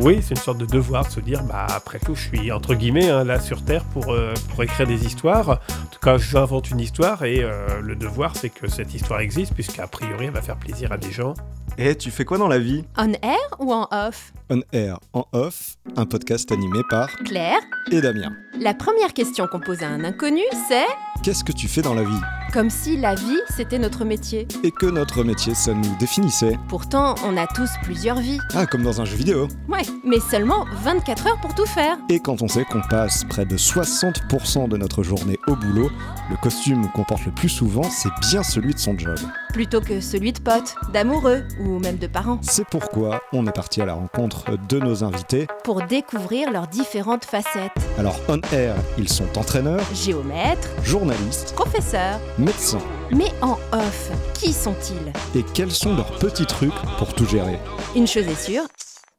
oui, c'est une sorte de devoir de se dire, bah, après tout, je suis entre guillemets hein, là sur Terre pour, euh, pour écrire des histoires. En tout cas, j'invente une histoire et euh, le devoir, c'est que cette histoire existe, puisqu'a priori, elle va faire plaisir à des gens. Et tu fais quoi dans la vie? On air ou en off? On air, en off, un podcast animé par Claire et Damien. La première question qu'on pose à un inconnu, c'est Qu'est-ce que tu fais dans la vie? Comme si la vie, c'était notre métier. Et que notre métier, ça nous définissait. Pourtant, on a tous plusieurs vies. Ah, comme dans un jeu vidéo. Ouais, mais seulement 24 heures pour tout faire. Et quand on sait qu'on passe près de 60% de notre journée au boulot, le costume qu'on porte le plus souvent, c'est bien celui de son job. Plutôt que celui de potes, d'amoureux ou même de parents. C'est pourquoi on est parti à la rencontre de nos invités pour découvrir leurs différentes facettes. Alors, on air, ils sont entraîneurs, géomètres, journalistes, professeurs, médecins. Mais en off, qui sont-ils? Et quels sont leurs petits trucs pour tout gérer? Une chose est sûre,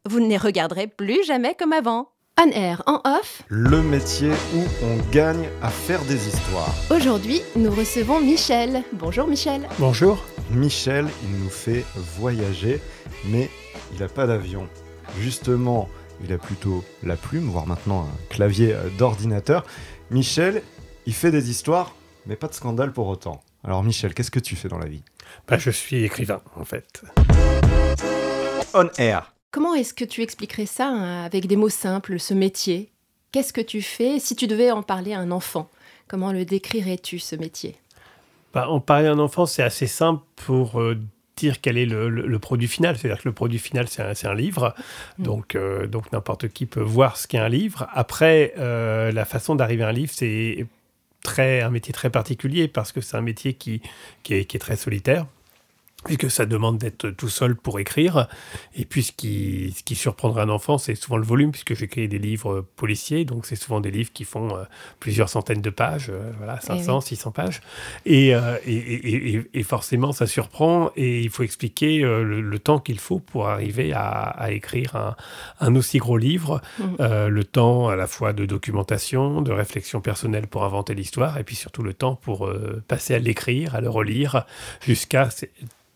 vous ne les regarderez plus jamais comme avant. On air, en off. Le métier où on gagne à faire des histoires. Aujourd'hui, nous recevons Michel. Bonjour Michel. Bonjour. Michel, il nous fait voyager, mais il n'a pas d'avion. Justement, il a plutôt la plume, voire maintenant un clavier euh, d'ordinateur. Michel, il fait des histoires, mais pas de scandale pour autant. Alors Michel, qu'est-ce que tu fais dans la vie? Bah, Je suis écrivain, en fait. On air. Comment est-ce que tu expliquerais ça hein, avec des mots simples, ce métier? Qu'est-ce que tu fais si tu devais en parler à un enfant? Comment le décrirais-tu, ce métier? Bah, En parler à un enfant, c'est assez simple pour euh, dire quel est le, produit final. C'est-à-dire que le produit final, c'est un, livre. Mm. Donc, euh, donc n'importe qui peut voir ce qu'est un livre. Après, euh, la façon d'arriver à un livre, c'est très, un métier très particulier parce que c'est un métier qui, qui est très puisque ça demande d'être tout seul pour écrire. Et puis, ce qui, ce qui surprendra un enfant, c'est souvent le volume, puisque j'écris des livres policiers, donc c'est souvent des livres qui font euh, plusieurs centaines de pages, euh, voilà, 500, 600 eh pages. Euh, et, et, et, et, forcément, ça surprend, et il faut expliquer le, temps qu'il faut pour arriver à, à écrire un, un, aussi gros livre, mm. le temps à la fois de documentation, de réflexion personnelle pour inventer l'histoire, et puis surtout le temps pour passer à l'écrire, à le relire, jusqu'à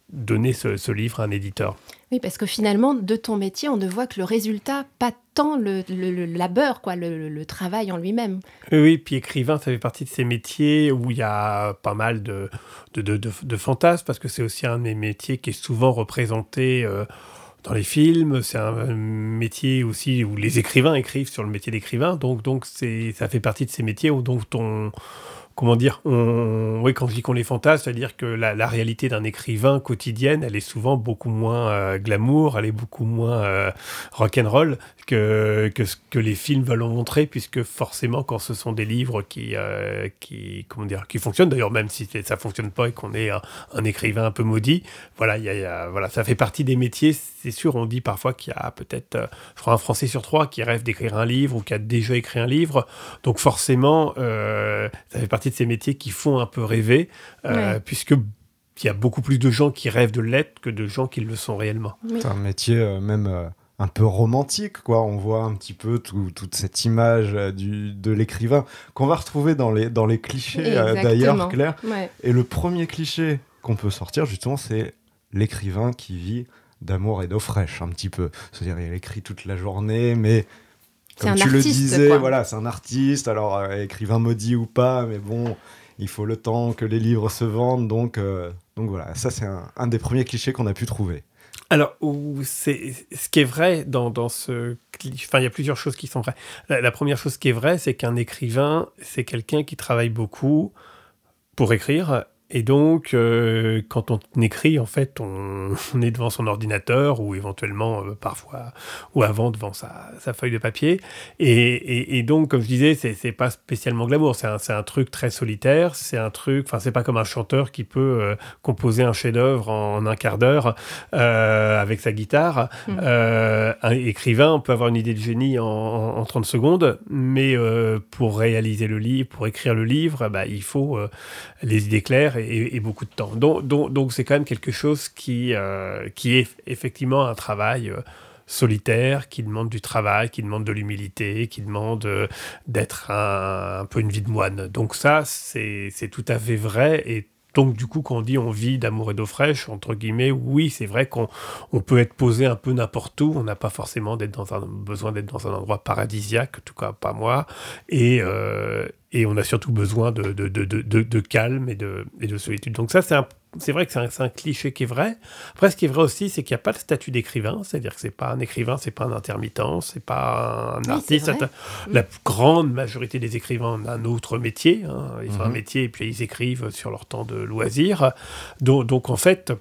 donner ce, livre à un éditeur. Oui, parce que finalement, de ton métier, on ne voit que le résultat, pas tant le, labeur, quoi, le, travail en lui-même. Oui, puis écrivain, ça fait partie de ces métiers où il y a pas mal de, de, fantasmes, parce que c'est aussi un des métiers qui est souvent représenté euh, dans les films. C'est un métier aussi où les écrivains écrivent sur le métier d'écrivain, donc, donc ça fait partie de ces métiers où, dont on comment dire, on, oui, quand je dis qu'on les fantasme, c'est-à-dire que la, réalité d'un écrivain quotidienne, elle est souvent beaucoup moins euh, glamour, elle est beaucoup moins euh, rock'n'roll que, que ce que les films veulent en montrer, puisque forcément, quand ce sont des livres qui, euh, qui comment dire, qui fonctionnent, d'ailleurs, même si ça fonctionne pas et qu'on est un, écrivain un peu maudit, voilà, y a, voilà, ça fait partie des métiers. C'est sûr, on dit parfois qu'il y a peut-être, je crois, un Français sur trois qui rêve d'écrire un livre ou qui a déjà écrit un livre. Donc forcément, ça fait partie de ces métiers qui font un peu rêver, euh, puisque il y a beaucoup plus de gens qui rêvent de l'être que de gens qui le sont réellement. C'est un métier euh, même euh, un peu romantique, quoi. On voit un petit peu toute cette image du, de l'écrivain qu'on va retrouver dans les, dans les clichés d'ailleurs, Claire. Et le premier cliché qu'on peut sortir, justement, c'est l'écrivain qui vit d'amour et d'eau fraîche, un petit peu. C'est-à-dire, il écrit toute la journée, mais comme tu le disais, voilà, c'est un artiste, alors euh, écrivain maudit ou pas, mais bon, il faut le temps que les livres se vendent, donc, euh, donc voilà, ça c'est un, des premiers clichés qu'on a pu trouver. Alors, c'est ce qui est vrai dans, dans ce enfin, il y a plusieurs choses qui sont vraies. la première chose qui est vraie, c'est qu'un écrivain, c'est quelqu'un qui travaille beaucoup pour écrire et donc, euh, quand on écrit, en fait, on, est devant son ordinateur ou éventuellement, euh, parfois, ou avant, devant sa, feuille de papier. Et, donc, comme je disais, c'est pas spécialement glamour. C'est un, un, truc très solitaire. C'est un truc, enfin, c'est pas comme un chanteur qui peut euh, composer un chef-d'œuvre en, un quart d'heure avec sa guitare. Mmh. un écrivain, on peut avoir une idée de génie en, en 30 secondes, mais pour réaliser le livre, pour écrire le livre, bah, il faut les idées claires et, beaucoup de temps. Donc, c'est quand même quelque chose qui, euh, qui est effectivement un travail euh, solitaire, qui demande du travail, qui demande de l'humilité, qui demande euh, d'être un, peu une vie de moine. Donc ça, c'est tout à fait vrai et donc, du coup, quand on dit on vit d'amour et d'eau fraîche, entre guillemets, oui, c'est vrai qu'on on peut être posé un peu n'importe où. On n'a pas forcément besoin d'être dans un endroit paradisiaque, en tout cas pas moi. Et, euh, on a surtout besoin de calme et de, et de solitude. Donc, ça, c'est un c'est vrai que c'est un, cliché qui est vrai. Après, ce qui est vrai aussi, c'est qu'il n'y a pas de statut d'écrivain, c'est-à-dire que c'est pas un écrivain, c'est pas un intermittent, c'est pas un artiste. La grande majorité des écrivains ont un autre métier. Hein. Ils ont un mhm. métier et puis ils écrivent sur leur temps de loisir. donc en fait,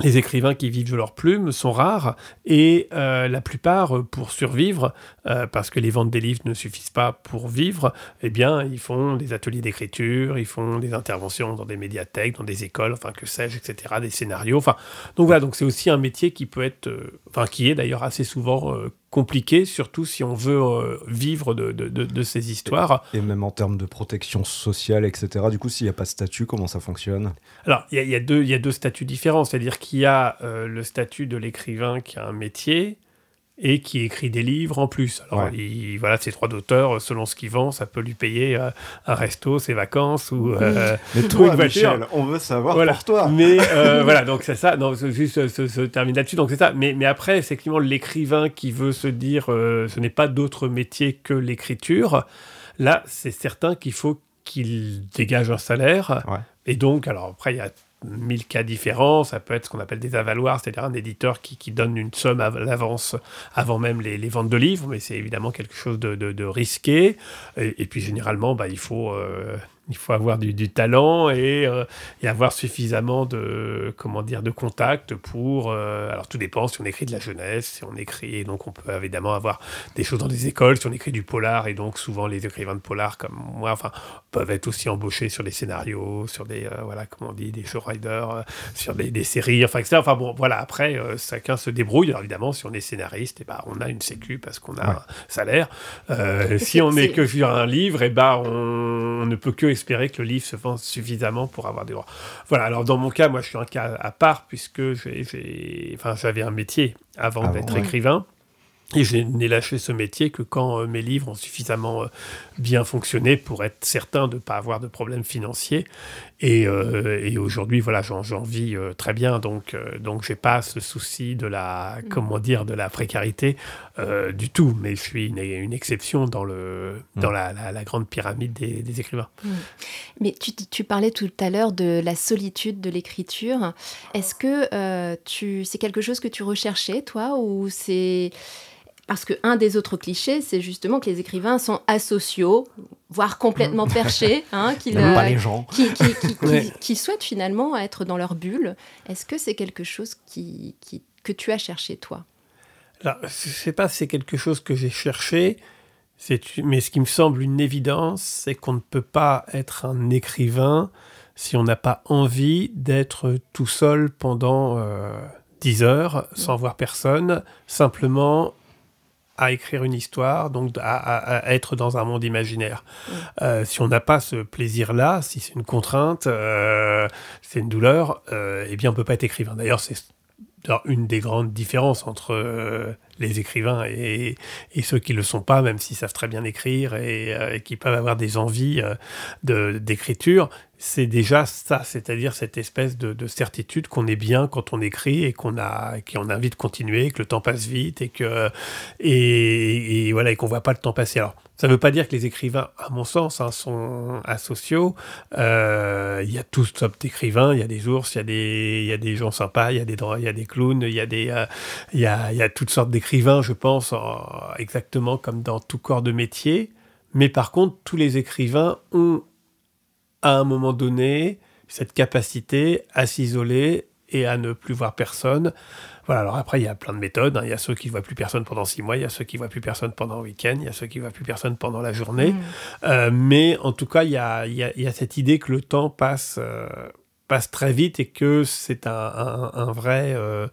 les écrivains qui vivent de leur plume sont rares et euh, la plupart, euh, pour survivre, euh, parce que les ventes des livres ne suffisent pas pour vivre, eh bien, ils font des ateliers d'écriture, ils font des interventions dans des médiathèques, dans des écoles, enfin que sais-je, etc., des scénarios. Enfin, donc voilà, donc c'est aussi un métier qui peut être, enfin qui est d'ailleurs assez souvent compliqué, surtout si on veut euh, vivre de, de, de, ces histoires. Et même en termes de protection sociale, etc. Du coup, s'il n'y a pas de statut, comment ça fonctionne? Alors, il y, y, a deux statuts différents. C'est-à-dire qu'il y a euh, le statut de l'écrivain qui a un métier, et qui écrit des livres en plus. Alors, il, voilà, ces trois d'auteurs, selon ce qu'il vend, ça peut lui payer euh, un resto, ses vacances ou, euh, Mais toi, Michel, on veut savoir pour toi. Mais euh, voilà, donc c'est ça. Non, juste se, termine là-dessus. Donc c'est ça. Mais, mais après, effectivement, l'écrivain qui veut se dire, ce n'est pas d'autre métier que l'écriture. Là, c'est certain qu'il faut qu'il dégage un salaire. Et donc, alors après, il y a mille cas différents. Ça peut être ce qu'on appelle des avaloirs, c'est-à-dire un éditeur qui, qui, donne une somme à l'avance avant même les, les, ventes de livres, mais c'est évidemment quelque chose de, de, risqué. Et, puis généralement, bah, il faut euh, il faut avoir du, talent euh, et, avoir suffisamment de comment dire de contacts pour euh, alors tout dépend si on écrit de la jeunesse si on écrit et donc on peut évidemment avoir des choses dans des écoles si on écrit du polar et donc souvent les écrivains de polar comme moi enfin peuvent être aussi embauchés sur des scénarios sur des euh, voilà comment on dit des show riders sur des, séries enfin etc enfin bon voilà après chacun se débrouille. Alors évidemment si on est scénariste et eh ben on a une sécu parce qu'on a un salaire. Si on est que sur un livre et eh ben on, on ne peut que espérer que le livre se vende suffisamment pour avoir des droits. Voilà, alors dans mon cas, moi je suis un cas à part puisque j'ai, enfin, j'avais un métier avant d'être écrivain. Et je n'ai lâché ce métier que quand euh, mes livres ont suffisamment euh, bien fonctionné pour être certain de ne pas avoir de problèmes financiers. Et, euh, aujourd'hui, voilà, j'en vis très bien. Donc, donc j'ai pas ce souci de la, mm. comment dire, de la précarité du tout. Mais je suis une, exception dans, le, mm. dans la, grande pyramide des, écrivains. Mm. Mais tu, tu, parlais tout à l'heure de la solitude de l'écriture. Est-ce que tu, c'est quelque chose que tu recherchais, toi, ou c'est parce que un des autres clichés, c'est justement que les écrivains sont asociaux, voire complètement perchés, hein, pas les gens. Qui, qui, souhaitent finalement être dans leur bulle. Est-ce que c'est quelque chose qui, que tu as cherché toi? Alors, Je ne sais pas si c'est quelque chose que j'ai cherché, mais ce qui me semble une évidence, c'est qu'on ne peut pas être un écrivain si on n'a pas envie d'être tout seul pendant... Euh, 10 heures sans voir personne, simplement à écrire une histoire, donc à, être dans un monde imaginaire. Mm. Euh, si on n'a pas ce plaisir-là, si c'est une contrainte, euh, c'est une douleur, euh, eh bien on peut pas être écrivain. D'ailleurs, c'est une des grandes différences entre les écrivains et, ceux qui le sont pas, même s'ils savent très bien écrire et, qui peuvent avoir des envies d'écriture, c'est déjà ça, c'est-à-dire cette espèce de, certitude qu'on est bien quand on écrit et qu'on a, qu'on a envie de continuer, que le temps passe vite et que et, voilà et qu'on voit pas le temps passer. Alors ça ne veut pas dire que les écrivains, à mon sens, hein, sont asociaux. Euh, il y a tous sortes d'écrivains, il y a des ours, il y a des, y a des gens sympas, il y a des, clowns, il y euh, y a, y a toutes sortes d'écrivains, je pense, exactement comme dans tout corps de métier. Mais par contre, tous les écrivains ont à un moment donné cette capacité à s'isoler et à ne plus voir personne. Voilà, alors après, il y a plein de méthodes. Hein. Il y a ceux qui ne voient plus personne pendant six mois, il y a ceux qui ne voient plus personne pendant le week-end, il y a ceux qui ne voient plus personne pendant la journée. Mm. Euh, mais en tout cas, il y a, il y a, cette idée que le temps passe, euh, passe très vite et que c'est un, un, vrai, euh,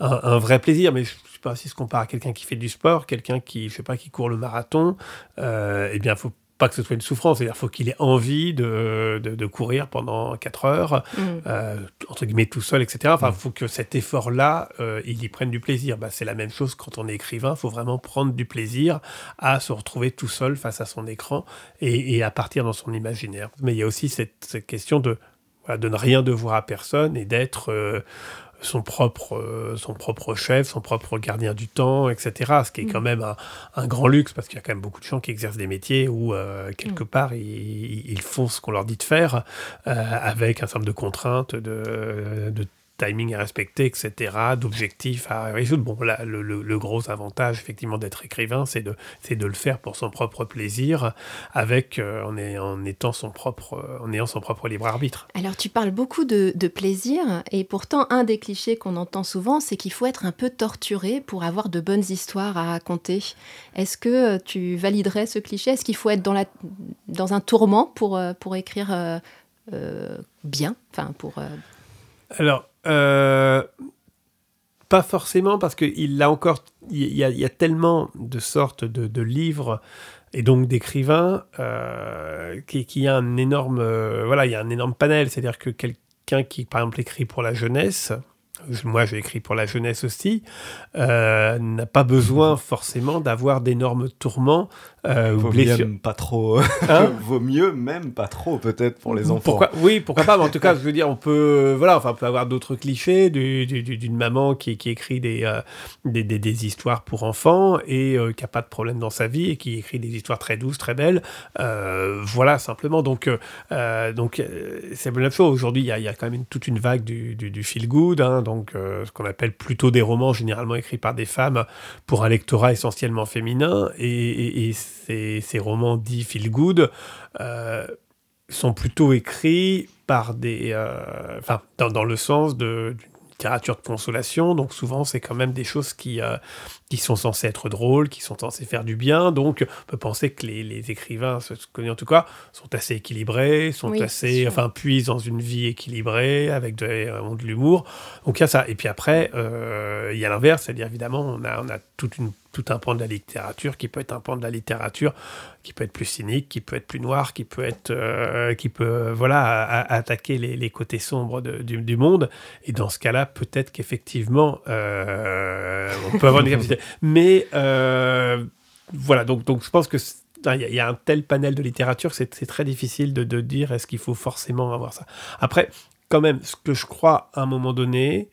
un, vrai plaisir. Mais je pas si se compare à quelqu'un qui fait du sport, quelqu'un qui, je sais pas, qui court le marathon, eh bien, il faut pas que ce soit une souffrance, c'est-à-dire faut qu'il ait envie de, de, courir pendant 4 heures, mm. euh, entre guillemets tout seul, etc. Enfin, il mm. faut que cet effort-là, euh, il y prenne du plaisir. Bah, c'est la même chose quand on est écrivain, il faut vraiment prendre du plaisir à se retrouver tout seul face à son écran et, et à partir dans son imaginaire. Mais il y a aussi cette, cette question de de ne rien devoir à personne et d'être son propre, euh, son propre chef, son propre gardien du temps, etc. Ce qui est quand mm. même un, grand luxe parce qu'il y a quand même beaucoup de gens qui exercent des métiers où, euh, quelque mm. part, ils, font ce qu'on leur dit de faire euh, avec un certain nombre de contraintes, de, de timing à respecter, etc., d'objectifs à résoudre. Bon, là, le, gros avantage, effectivement, d'être écrivain, c'est de, de le faire pour son propre plaisir, avec, euh, en, en, étant son propre, euh, en ayant son propre libre arbitre. Alors, tu parles beaucoup de, plaisir, et pourtant, un des clichés qu'on entend souvent, c'est qu'il faut être un peu torturé pour avoir de bonnes histoires à raconter. Est-ce que euh, tu validerais ce cliché? Est-ce qu'il faut être dans, la, dans un tourment pour, pour écrire bien? Enfin, pour, Alors, euh, pas forcément, parce qu'il a encore. Il y, a tellement de sortes de, livres et donc d'écrivains euh, qui, a un énorme. Euh, voilà, il y a un énorme panel. C'est-à-dire que quelqu'un qui, par exemple, écrit pour la jeunesse, moi j'ai écrit pour la jeunesse aussi, n'a pas besoin forcément d'avoir d'énormes tourments euh, vaut mieux pas trop. Hein vaut mieux même pas trop peut-être pour les enfants. Pourquoi? Oui, pourquoi pas. Mais en tout cas, je veux dire, on peut, voilà, enfin, on peut avoir d'autres clichés d'une maman qui, qui écrit des, euh, des, des, histoires pour enfants et euh, qui a pas de problème dans sa vie et qui écrit des histoires très douces, très belles. voilà, simplement. Donc, donc c'est la même chose. Aujourd'hui, il y, y, a quand même toute une vague du, du, feel good, hein, donc ce qu'on appelle plutôt des romans généralement écrits par des femmes pour un lectorat essentiellement féminin. Et, ces, romans dits feel good euh, sont plutôt écrits par des, euh, enfin, dans, le sens de, littérature de consolation, donc souvent c'est quand même des choses qui, euh, qui sont censées être drôles, qui sont censées faire du bien, donc on peut penser que les, les écrivains, ce que en tout cas, sont assez équilibrés, sont assez, enfin, puisent dans une vie équilibrée, avec de, de l'humour, donc il y a ça. Et puis après, il y a l'inverse, c'est-à-dire évidemment, on a, on a toute une tout un pan de la littérature qui peut être un pan de la littérature qui peut être plus cynique, qui peut être plus noir, qui peut être, euh, qui peut, voilà, attaquer les, côtés sombres du, monde. Et dans ce cas-là, peut-être qu'effectivement, euh, on peut avoir une Mais euh, voilà, donc, donc je pense que il y, a un tel panel de littérature que c'est très difficile de, de dire est-ce qu'il faut forcément avoir ça. Après, quand même, ce que je crois à un moment donné,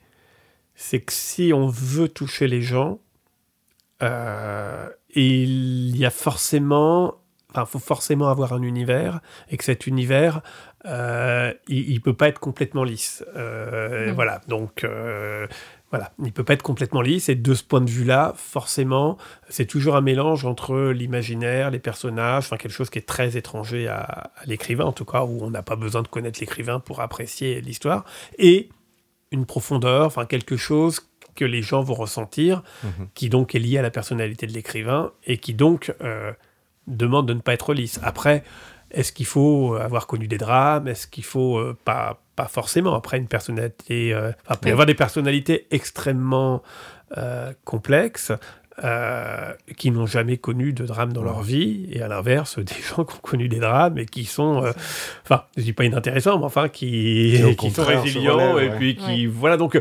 c'est que si on veut toucher les gens, euh, il y a forcément, enfin, faut forcément avoir un univers et que cet univers, euh, il, ne peut pas être complètement lisse. Euh, voilà, donc voilà, il peut pas être complètement lisse. Et de ce point de vue-là, forcément, c'est toujours un mélange entre l'imaginaire, les personnages, enfin quelque chose qui est très étranger à, à l'écrivain, en tout cas où on n'a pas besoin de connaître l'écrivain pour apprécier l'histoire, et une profondeur, enfin quelque chose que les gens vont ressentir, mhm. qui donc est lié à la personnalité de l'écrivain et qui donc euh, demande de ne pas être lisse. Après, est-ce qu'il faut avoir connu des drames? Est-ce qu'il faut euh, pas pas forcément. Après une personnalité euh, enfin, peut y avoir des personnalités extrêmement complexes euh, qui n'ont jamais connu de drame dans leur vie, et à l'inverse, des gens qui ont connu des drames et qui sont, euh, enfin, je dis pas inintéressants, mais enfin, qui, qui sont résilients, et puis qui, voilà, donc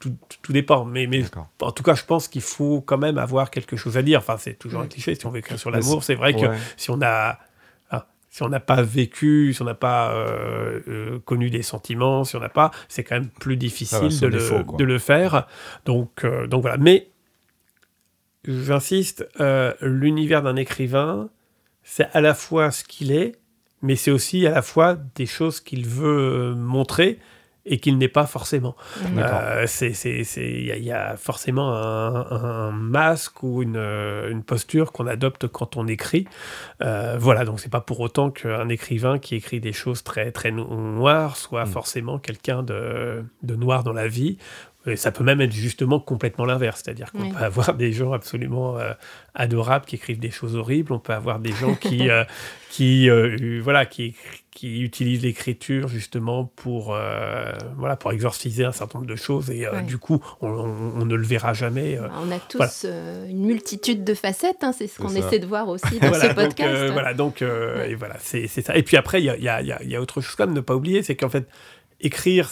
tout, tout, dépend. Mais, mais en tout cas, je pense qu'il faut quand même avoir quelque chose à dire. Enfin, c'est toujours un cliché, si on veut écrire sur l'amour, c'est vrai que si on a si on n'a pas vécu, si on n'a pas euh, connu des sentiments, si on n'a pas, c'est quand même plus difficile de, le, de, le, faire. Donc, donc voilà. Mais j'insiste, euh, l'univers d'un écrivain, c'est à la fois ce qu'il est, mais c'est aussi à la fois des choses qu'il veut montrer et qu'il n'est pas forcément. Euh, il y, a forcément un, masque ou une, une posture qu'on adopte quand on écrit. Euh, voilà, donc c'est pas pour autant qu'un écrivain qui écrit des choses très très noires soit mm. forcément quelqu'un de, de, noir dans la vie et ça peut même être justement complètement l'inverse, c'est-à-dire qu'on peut avoir des gens absolument euh, adorables qui écrivent des choses horribles, on peut avoir des gens qui, euh, qui, euh, voilà, qui, qui utilisent l'écriture justement pour, voilà, pour exorciser un certain nombre de choses, et du coup, on, ne le verra jamais. Bah, on a tous une multitude de facettes, hein, c'est ce qu'on essaie de voir aussi dans ce podcast. voilà, donc, et voilà, c'est ça. Et puis après, il y a, y, a, y a, autre chose quand même, ne pas oublier, c'est qu'en fait, écrire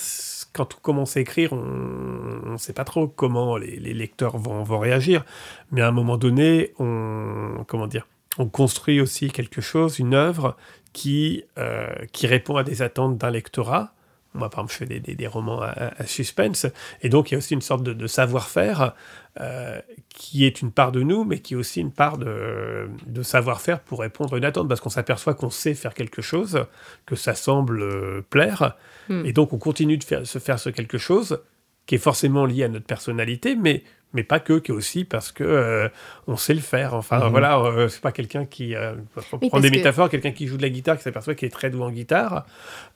quand on commence à écrire, on ne sait pas trop comment les, lecteurs vont, réagir. Mais à un moment donné, on, comment dire, on construit aussi quelque chose, une œuvre qui, euh, qui répond à des attentes d'un lectorat. Moi, par exemple, je fais des, des, romans à, suspense. Et donc, il y a aussi une sorte de, savoir-faire euh, qui est une part de nous, mais qui est aussi une part de, de savoir-faire pour répondre à une attente. Parce qu'on s'aperçoit qu'on sait faire quelque chose, que ça semble euh, plaire. Hmm. Et donc, on continue de faire, se faire ce quelque chose qui est forcément lié à notre personnalité, mais mais pas que, qui aussi parce que euh, on sait le faire. Enfin, mhm. voilà, euh, c'est pas quelqu'un qui euh, prend des métaphores, quelqu'un qui joue de la guitare, qui s'aperçoit qu'il est très doué en guitare,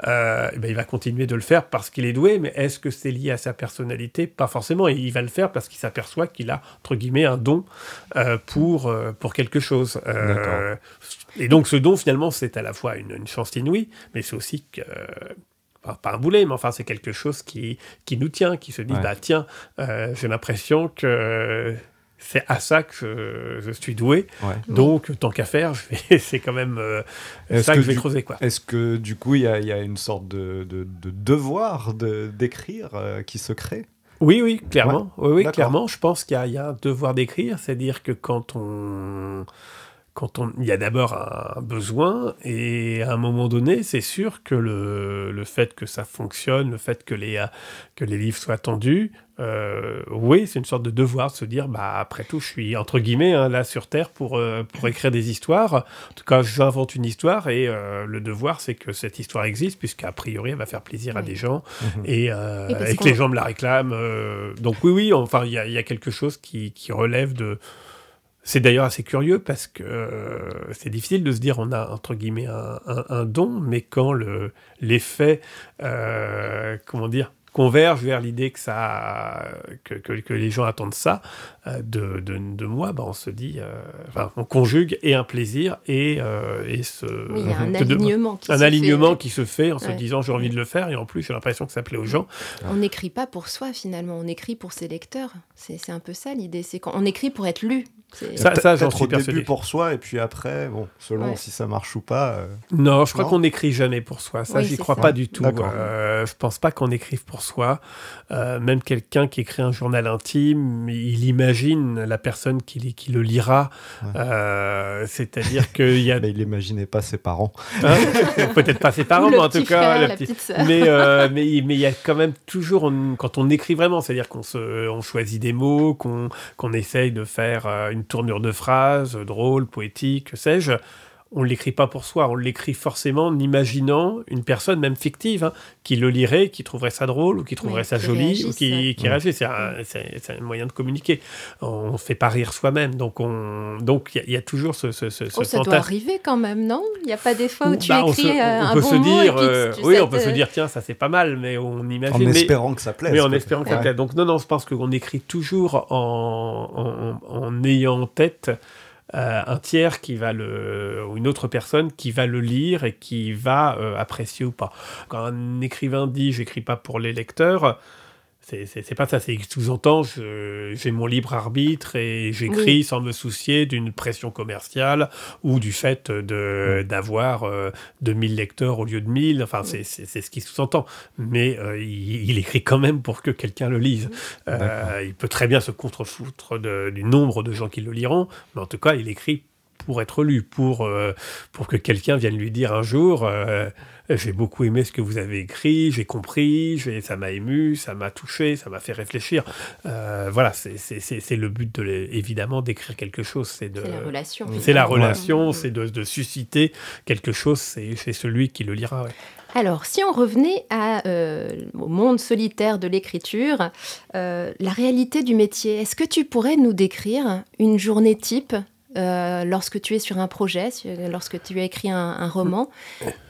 ben, il va continuer de le faire parce qu'il est doué. Mais est-ce que c'est lié à sa personnalité? Pas forcément. Et il va le faire parce qu'il s'aperçoit qu'il a entre guillemets un don pour pour quelque chose. et donc ce don finalement, c'est à la fois une, une chance inouïe, mais c'est aussi que pas un boulet, mais enfin c'est quelque chose qui, qui nous tient, qui se dit, bah tiens, euh, j'ai l'impression que c'est à ça que je, suis doué. Donc, tant qu'à faire, c'est quand même euh, ça que, je vais creuser. Quoi. Est-ce que du coup, il y, y, a une sorte de, de, de devoir d'écrire euh, qui se crée? Oui, oui, clairement. Oui, oui, clairement. Je pense qu'il y, y, a un devoir d'écrire, c'est-à-dire que quand on quand on, il y a d'abord un besoin et à un moment donné, c'est sûr que le, le, fait que ça fonctionne, le fait que les, que les livres soient attendus, euh, oui, c'est une sorte de devoir de se dire, bah, après tout, je suis entre guillemets hein, là sur Terre pour, euh, pour écrire des histoires. En tout cas, j'invente une histoire et euh, le devoir, c'est que cette histoire existe, puisqu'a priori, elle va faire plaisir à des gens mhm. et, et, que les gens me la réclament. donc oui, oui, enfin, il y, y, a quelque chose qui, qui relève de c'est d'ailleurs assez curieux parce que euh, c'est difficile de se dire on a entre guillemets un, don, mais quand le l'effet, euh, comment dire, converge vers l'idée que ça que, que, les gens attendent ça euh, de, de, de, moi, bah on se dit, enfin, on conjugue et un plaisir et, et ce oui, il y a un alignement, qui, un se alignement fait. qui se fait en se disant j'ai envie de le faire et en plus j'ai l'impression que ça plaît aux gens. On n'écrit pas pour soi finalement, on écrit pour ses lecteurs. C'est un peu ça l'idée, c'est qu'on écrit pour être lu. Ça, ça j'en suis au début pour soi et puis après, bon, selon si ça marche ou pas. Euh, non, je crois qu'on n'écrit jamais pour soi. Ça, j'y crois pas du tout. Euh, je pense pas qu'on écrive pour soi. Euh, même quelqu'un qui écrit un journal intime, il imagine la personne qui, qui le lira. Euh, c'est-à-dire qu'il y a. mais il n'imaginait pas ses parents. Hein Peut-être pas ses parents, mais en tout cas, mais mais mais il y a quand même toujours quand on écrit vraiment, c'est-à-dire qu'on on choisit des mots, qu'on qu'on essaye de faire une tournure de phrase, drôle, poétique, que sais-je, on ne l'écrit pas pour soi, on l'écrit forcément en imaginant une personne, même fictive, hein, qui le lirait, qui trouverait ça drôle, ou qui trouverait ça joli, ou qui, qui réagit. C'est un, moyen de communiquer. On ne fait pas rire soi-même. Donc, il donc, y, y, a toujours ce, ce, ce, oh, ça doit arriver quand même, non? Il n'y a pas des fois où tu bah, écris euh, un bon dire, mot euh, Oui, on peut se dire, tiens, ça c'est pas mal, mais on imagine... En espérant que ça plaise. Oui, en espérant que ça plaise. Donc, non, non, je pense qu'on écrit toujours en, en, en ayant en tête euh, un tiers qui va le, ou une autre personne qui va le lire et qui va euh, apprécier ou pas. Quand un écrivain dit j'écris pas pour les lecteurs, c'est pas ça, c'est sous-entend, j'ai mon libre arbitre et j'écris sans me soucier d'une pression commerciale ou du fait d'avoir euh, 2000 lecteurs au lieu de 1000, enfin c'est ce qui sous-entend. Mais euh, il, écrit quand même pour que quelqu'un le lise. Euh, il peut très bien se contrefoutre du nombre de gens qui le liront, mais en tout cas il écrit pour être lu, pour, euh, pour que quelqu'un vienne lui dire un jour j'ai beaucoup aimé ce que vous avez écrit, j'ai compris, ça m'a ému, ça m'a touché, ça m'a fait réfléchir. Euh, voilà, c'est le but, de évidemment, d'écrire quelque chose. C'est la relation. C'est la relation, c'est de, de, susciter quelque chose, c'est celui qui le lira. Alors, si on revenait à, euh, au monde solitaire de l'écriture, euh, la réalité du métier, est-ce que tu pourrais nous décrire une journée type lorsque tu es sur un projet, lorsque tu as écrit un, un roman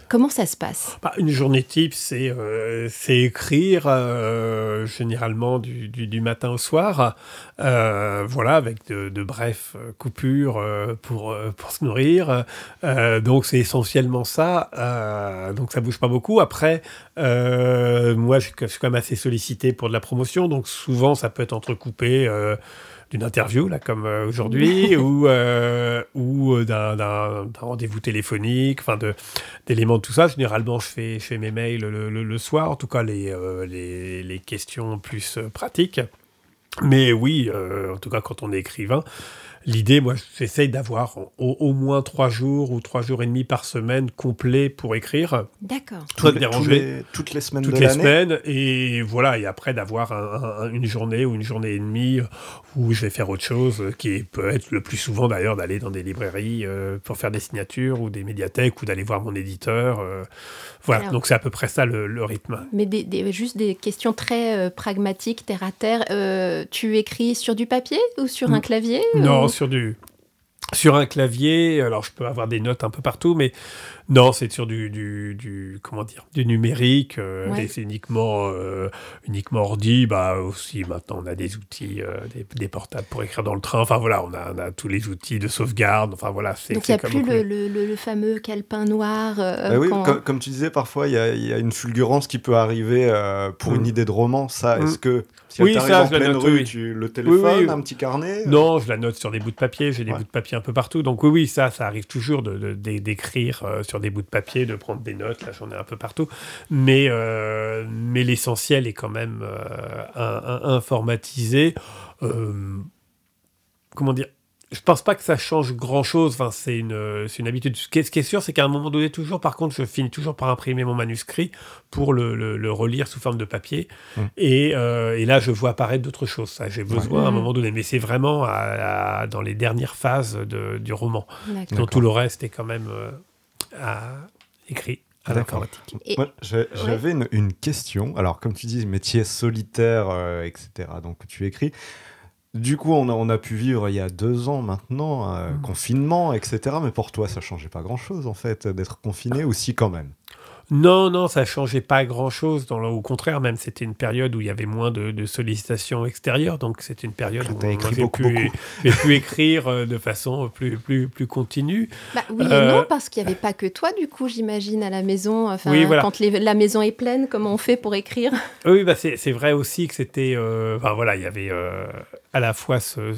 Comment ça se passe? Bah, Une journée type, c'est euh, écrire euh, généralement du, du, matin au soir, euh, voilà, avec de, de brefs coupures pour, pour se nourrir. donc c'est essentiellement ça. donc ça bouge pas beaucoup. Après, moi je, je, suis quand même assez sollicité pour de la promotion, donc souvent ça peut être entrecoupé d'une interview, là, comme euh, aujourd'hui, ou, euh, ou euh, d'un rendez-vous téléphonique, enfin, d'éléments de, tout ça. Généralement, je fais, je fais mes mails le, le, soir, en tout cas, les, les, les questions plus pratiques. Mais oui, en tout cas, quand on est écrivain, l'idée, moi, j'essaye d'avoir au, moins trois jours ou trois jours et demi par semaine complets pour écrire. D'accord. Tout déranger. toutes les semaines toutes de les semaines. Et voilà, et après d'avoir une journée ou une journée et demie où je vais faire autre chose, qui peut être le plus souvent d'ailleurs d'aller dans des librairies euh, pour faire des signatures ou des médiathèques ou d'aller voir mon éditeur. Euh, voilà, donc c'est à peu près ça le, rythme. Mais des, juste des questions très euh, pragmatiques, terre à terre. tu écris sur du papier ou sur un clavier Non, sur du sur un clavier. Alors je peux avoir des notes un peu partout, mais non, c'est sur du, du, comment dire, du numérique. Euh, c'est uniquement, euh, uniquement ordi. Bah aussi, maintenant, on a des outils, euh, des, portables pour écrire dans le train. Enfin voilà, on a, on a tous les outils de sauvegarde. Enfin voilà, c'est. Donc il n'y a plus le, le, le, fameux calepin noir. Bah oui, comme, tu disais, parfois il y a, y a, une fulgurance qui peut arriver pour une mm. idée de roman. Ça, est-ce mm. que si oui, ça, en pleine rue, tu le téléphone, un petit carnet Non, je la note sur des bouts de papier. J'ai des bouts de papier un peu partout. Donc oui, oui, ça, ça arrive toujours d'écrire de, sur des bouts de papier, de prendre des notes. Là, j'en ai un peu partout. Mais, euh, mais l'essentiel est quand même euh, informatisé. Euh, comment dire je pense pas que ça change grand chose. Enfin, c'est une, une habitude. Ce qui est, sûr, c'est qu'à un moment donné, toujours, par contre, je finis toujours par imprimer mon manuscrit pour le, le, relire sous forme de papier. Mmh. Et, euh, et, là, je vois apparaître d'autres choses. Ça, j'ai besoin à un mmh. moment donné. Mais c'est vraiment à, dans les dernières phases de, du roman. Donc tout le reste est quand même euh, à, écrit. À l'informatique. J'avais une, une, question. Alors, comme tu dis, métier solitaire, euh, etc. Donc, tu écris. Du coup, on a, pu vivre il y a deux ans maintenant, un mmh. confinement, etc. Mais pour toi, ça changeait pas grand-chose, en fait, d'être confiné, aussi quand même non, non, ça changeait pas grand-chose. Au contraire, même, c'était une période où il y avait moins de, sollicitations extérieures. Donc, c'était une période où on pu, pu écrire euh, de façon plus, plus, plus continue. Bah, oui et non, euh, parce qu'il n'y avait pas que toi, du coup, j'imagine, à la maison. Enfin, Quand la maison est pleine, comment on fait pour écrire? Oui, bah, c'est vrai aussi que c'était... Euh, enfin, voilà, il y avait à la fois ce,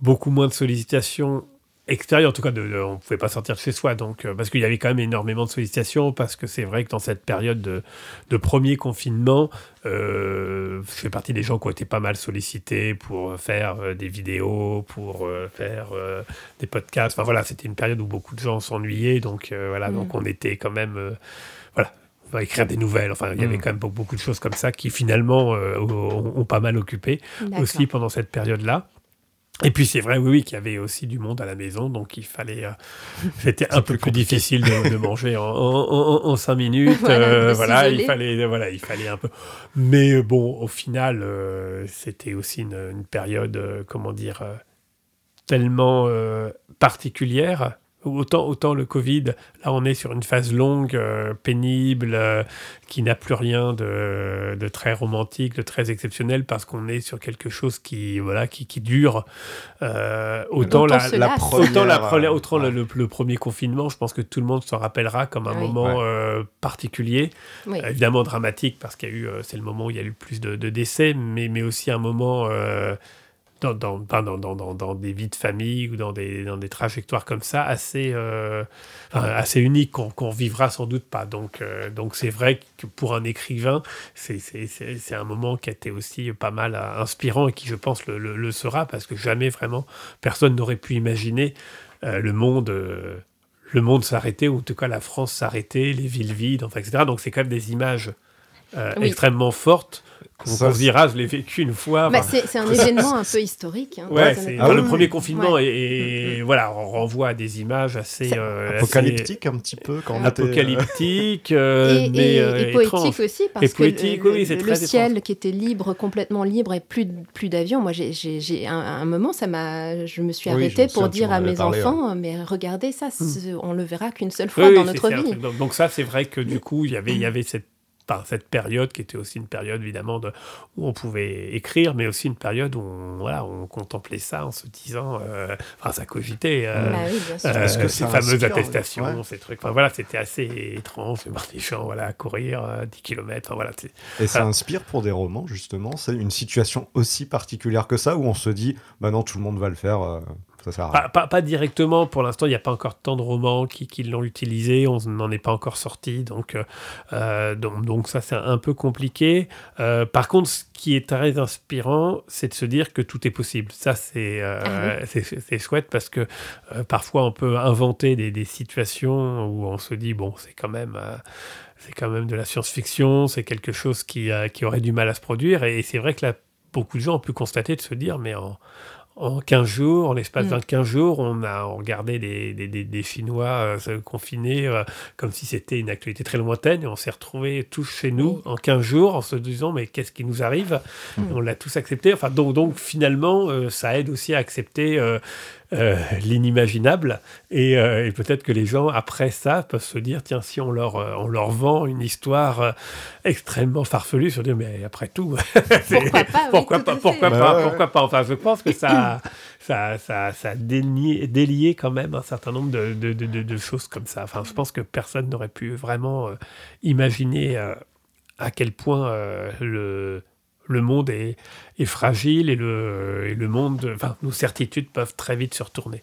beaucoup moins de sollicitations extérieures, en tout cas, de, on ne pouvait pas sortir de chez soi, donc, euh, parce qu'il y avait quand même énormément de sollicitations, parce que c'est vrai que dans cette période de, premier confinement, euh, je fais partie des gens qui ont été pas mal sollicités pour faire euh, des vidéos, pour faire des podcasts. Enfin voilà, c'était une période où beaucoup de gens s'ennuyaient, donc voilà, donc mm. on était quand même, voilà, écrire des nouvelles. Enfin, il y avait mm. quand même beaucoup de choses comme ça qui finalement ont, pas mal occupé aussi pendant cette période-là. Et puis c'est vrai, oui, oui, qu'il y avait aussi du monde à la maison, donc il fallait. Euh, c'était un peu plus difficile de, manger en, en, cinq minutes. voilà, euh, il fallait, voilà, il fallait un peu. Mais euh, bon, au final, c'était aussi une, une période, comment dire, tellement particulière Autant, autant le Covid, là on est sur une phase longue, euh, pénible, euh, qui n'a plus rien de, de, très romantique, de très exceptionnel, parce qu'on est sur quelque chose qui, voilà, qui, qui dure. Euh, autant, la, la autant, la, autant le, le, premier confinement, je pense que tout le monde s'en rappellera comme un moment particulier, évidemment dramatique, parce qu'il y a eu, c'est le moment où il y a eu le plus de, de décès, mais, mais aussi un moment dans, dans, dans, dans, des vies de famille ou dans des, dans des trajectoires comme ça assez, euh, assez uniques qu'on vivra sans doute pas. Donc euh, donc c'est vrai que pour un écrivain, c'est un moment qui a été aussi pas mal euh, inspirant et qui, je pense, le, le, sera parce que jamais vraiment personne n'aurait pu imaginer le monde. le monde s'arrêter, ou en tout cas la France s'arrêter, les villes vides, enfin, etc. Donc c'est quand même des images extrêmement fortes on se dira, je l'ai vécu une fois. Bah, c'est un événement un peu historique. Hein. Ouais, c'est le premier confinement et, voilà, on renvoie à des images assez euh, apocalyptiques un petit peu quand apocalyptique, euh, mais et, euh, poétique aussi parce que le, le ciel qui était libre, complètement libre et plus plus d'avions. Moi, j'ai un, un, moment, ça m'a, je me suis arrêtée pour dire à mes enfants, mais regardez ça, hmm. on le verra qu'une seule fois dans notre vie. Donc ça, c'est vrai que du coup, il y avait il y avait cette cette période qui était aussi une période évidemment de, où on pouvait écrire, mais aussi une période où on, voilà, on contemplait ça en se disant, euh, enfin ça cogitait, euh, bah euh, ces fameuses attestations, ces trucs. Enfin voilà, c'était assez étrange de voir des gens voilà, à courir 10 km. voilà, Et ça inspire pour des romans justement C'est une situation aussi particulière que ça où on se dit, bah non, tout le monde va le faire pas, directement, pour l'instant, il n'y a pas encore tant de romans qui, qui l'ont utilisé, on n'en est pas encore sorti, donc, euh, donc, donc, ça c'est un peu compliqué. Euh, par contre, ce qui est très inspirant, c'est de se dire que tout est possible. Ça, c'est euh, ah chouette parce que parfois on peut inventer des, des, situations où on se dit, bon, c'est quand même c'est quand même de la science-fiction, c'est quelque chose qui, qui, aurait du mal à se produire. Et, c'est vrai que là, beaucoup de gens ont pu constater de se dire, mais en, en 15 jours, en l'espace mm. de 15 jours, on a regardé des, des, des, Chinois euh, confinés euh, comme si c'était une actualité très lointaine et on s'est retrouvés tous chez nous en 15 jours en se disant mais qu'est-ce qui nous arrive? Mm. On l'a tous accepté. Enfin, donc, donc finalement, euh, ça aide aussi à accepter euh, l'inimaginable. Euh, et, peut-être que les gens, après ça, peuvent se dire, tiens, si on leur, euh, on leur vend une histoire extrêmement farfelue, se dire, mais après tout, pourquoi pas Pourquoi, pas, pourquoi, pas, Enfin, je pense que ça... ça, ça, ça a délié, quand même un certain nombre de, de, de, choses comme ça. Enfin, je pense que personne n'aurait pu vraiment imaginer à quel point le, le monde est, est fragile et le, et le monde, enfin, nos certitudes peuvent très vite se retourner.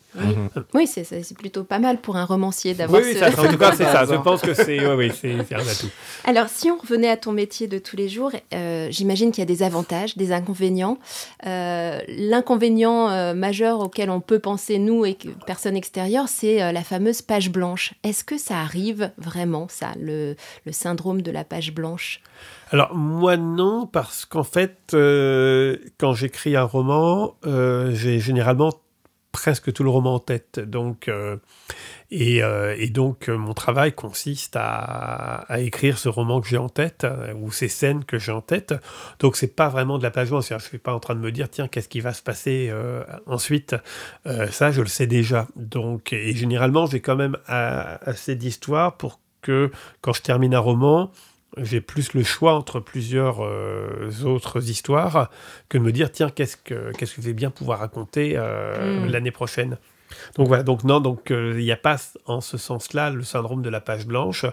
Oui, mhm. c'est plutôt pas mal pour un romancier d'avoir oui, ça, en tout cas, c'est ça. Je pense que c'est oui, oui, un atout. Alors, si on revenait à ton métier de tous les jours, euh, j'imagine qu'il y a des avantages, des inconvénients. Euh, l'inconvénient euh, majeur auquel on peut penser, nous et personnes extérieures, c'est la fameuse page blanche. Est-ce que ça arrive vraiment, ça, le, le syndrome de la page blanche? Alors moi non, parce qu'en fait, euh, quand j'écris un roman, euh, j'ai généralement presque tout le roman en tête. Donc, euh, et, donc mon travail consiste à, écrire ce roman que j'ai en tête, ou ces scènes que j'ai en tête. Donc c'est pas vraiment de la blanche. Je suis pas en train de me dire, tiens, qu'est-ce qui va se passer ensuite Ça, je le sais déjà. Donc, et généralement, j'ai quand même assez d'histoires pour que quand je termine un roman, j'ai plus le choix entre plusieurs euh, autres histoires que de me dire tiens qu'est-ce que qu'est-ce que je vais bien pouvoir raconter euh, mm. l'année prochaine. Donc voilà, donc non, donc euh, il n'y a pas en ce sens-là le syndrome de la page blanche,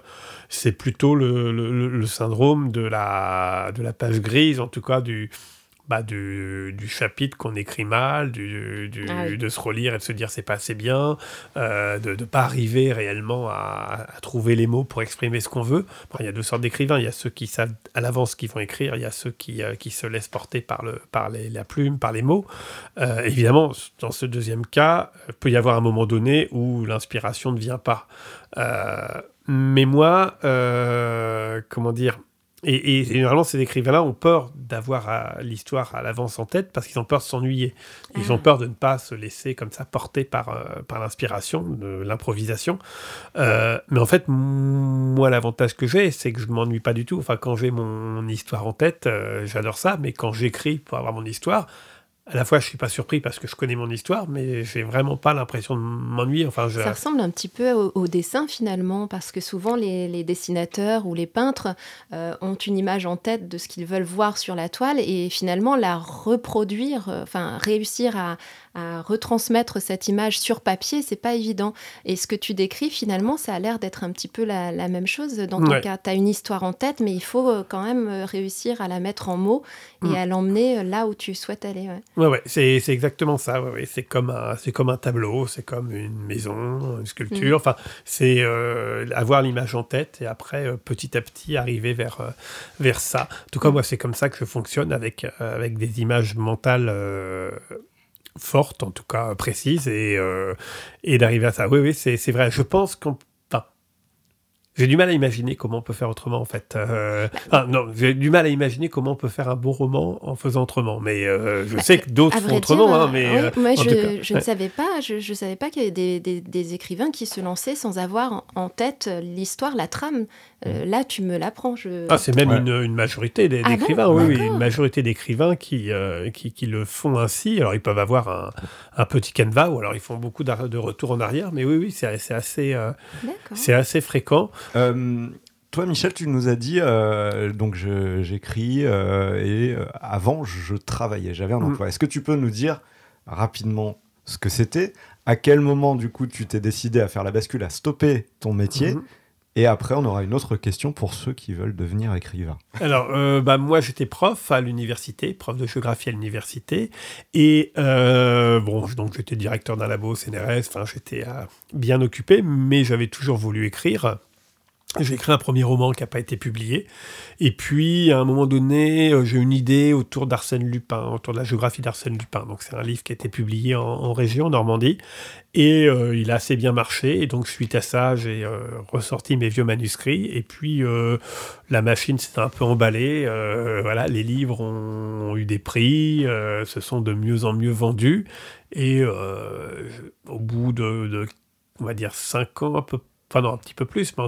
c'est plutôt le, le, syndrome de la, de la page grise, en tout cas du, bah, du, du, chapitre qu'on écrit mal, du, du, ah de se relire et de se dire c'est pas assez bien, euh, de ne pas arriver réellement à, à, trouver les mots pour exprimer ce qu'on veut. il y a deux sortes d'écrivains. Il y a ceux qui savent à l'avance ce qu'ils vont écrire, il y a ceux qui, euh, qui se laissent porter par, le, par les, la plume, par les mots. Euh, évidemment, dans ce deuxième cas, il peut y avoir un moment donné où l'inspiration ne vient pas. mais moi, comment dire et, généralement, ces écrivains-là ont peur d'avoir euh, l'histoire à l'avance en tête parce qu'ils ont peur de s'ennuyer. Ils ont ah. peur de ne pas se laisser comme ça porter par, euh, par l'inspiration, de l'improvisation. Euh, mais en fait, moi, l'avantage que j'ai, c'est que je ne m'ennuie pas du tout. Enfin, quand j'ai mon histoire en tête, j'adore ça. Mais quand j'écris pour avoir mon histoire, à la fois, je suis pas surpris parce que je connais mon histoire, mais j'ai vraiment pas l'impression de m'ennuyer. Enfin, Ça ressemble un petit peu au, dessin finalement, parce que souvent les, dessinateurs ou les peintres euh, ont une image en tête de ce qu'ils veulent voir sur la toile et finalement la reproduire, euh, enfin réussir à, à retransmettre cette image sur papier, c'est pas évident. Et ce que tu décris, finalement, ça a l'air d'être un petit peu la, même chose. Dans ton cas, tu as une histoire en tête, mais il faut euh, quand même euh, réussir à la mettre en mots et mm. à l'emmener euh, là où tu souhaites aller. Ouais, ouais, c'est, exactement ça. Ouais, c'est, comme un, c'est comme un tableau, c'est comme une maison, une sculpture. Mm. Enfin, c'est avoir l'image en tête et après, petit à petit, arriver vers, vers ça. En tout cas, mm. moi, c'est comme ça que je fonctionne avec, avec des images mentales forte, en tout cas précise, et, euh, et d'arriver à ça. Oui, oui, c'est vrai. Je pense qu'on j'ai du mal à imaginer comment on peut faire autrement, en fait. Euh, non, j'ai du mal à imaginer comment on peut faire un bon roman en faisant autrement. Mais euh, je sais que d'autres font autrement. hein, mais, euh, moi, je, je ne savais pas. Je, je savais pas qu'il y avait des, des, écrivains qui se lançaient sans avoir en tête l'histoire, la trame. Euh, là, tu me l'apprends. Je... Ah, c'est même une, une, majorité ah d'écrivains. oui, oui, une majorité d'écrivains qui, qui, qui, le font ainsi. Alors, ils peuvent avoir un, un petit canevas ou alors ils font beaucoup de retours en arrière. Mais oui, oui, c'est assez, c'est assez fréquent. Euh, toi, Michel, tu nous as dit, euh, donc j'écris euh, et avant, je travaillais, j'avais un mm. emploi. Est-ce que tu peux nous dire rapidement ce que c'était À quel moment, du coup, tu t'es décidé à faire la bascule, à stopper ton métier mm-hmm. Et après, on aura une autre question pour ceux qui veulent devenir écrivains. Alors, euh, bah, moi, j'étais prof à l'université, prof de géographie à l'université. Et euh, bon, donc j'étais directeur d'un labo CNRS, enfin, j'étais bien occupé, mais j'avais toujours voulu écrire. J'ai écrit un premier roman qui n'a pas été publié. Et puis, à un moment donné, euh, j'ai une idée autour d'Arsène Lupin, autour de la géographie d'Arsène Lupin. Donc, c'est un livre qui a été publié en, région, Normandie. Et euh, il a assez bien marché. Et donc, suite à ça, j'ai euh, ressorti mes vieux manuscrits. Et puis, la machine s'est un peu emballée. voilà, les livres ont, eu des prix, se sont de mieux en mieux vendus. Et au bout de, de, on va dire, cinq ans à peu près, enfin non, un petit peu plus, mais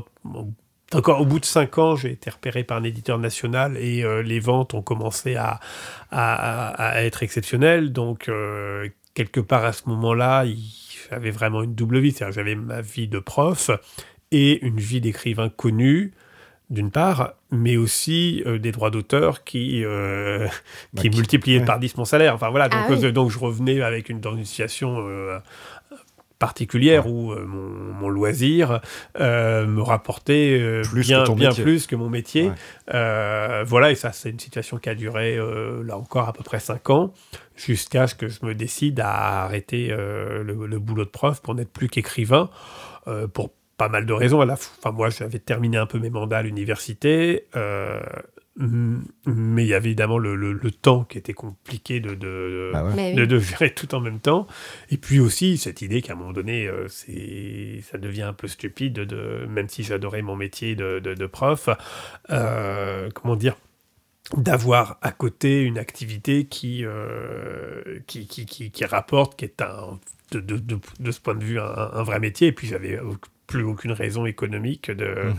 encore au bout de cinq ans, j'ai été repéré par un éditeur national et euh, les ventes ont commencé à, à, être exceptionnelles. Donc, euh, quelque part à ce moment-là, j'avais vraiment une double vie. C'est-à-dire j'avais ma vie de prof et une vie d'écrivain connu, d'une part, mais aussi euh, des droits d'auteur qui, bah, qui, multipliaient par 10 mon salaire. Enfin voilà, donc, ah donc je revenais avec une, dans une situation particulière où euh, mon, loisir euh, me rapportait euh, bien, bien plus que mon métier. voilà, et ça, c'est une situation qui a duré, là encore, à peu près 5 ans, jusqu'à ce que je me décide à arrêter le, boulot de prof pour n'être plus qu'écrivain, pour pas mal de raisons. À la enfin, moi, j'avais terminé un peu mes mandats à l'université. Mais il y avait évidemment le, le, temps qui était compliqué de, de, bah de, gérer tout en même temps. Et puis aussi cette idée qu'à un moment donné, euh, c'est, ça devient un peu stupide, de, même si j'adorais mon métier de, de prof, euh, comment dire, d'avoir à côté une activité qui, euh, qui, qui, qui, qui, rapporte, qui est un, de, de, de, ce point de vue un, un vrai métier. Et puis j'avais plus aucune raison économique de, mhm.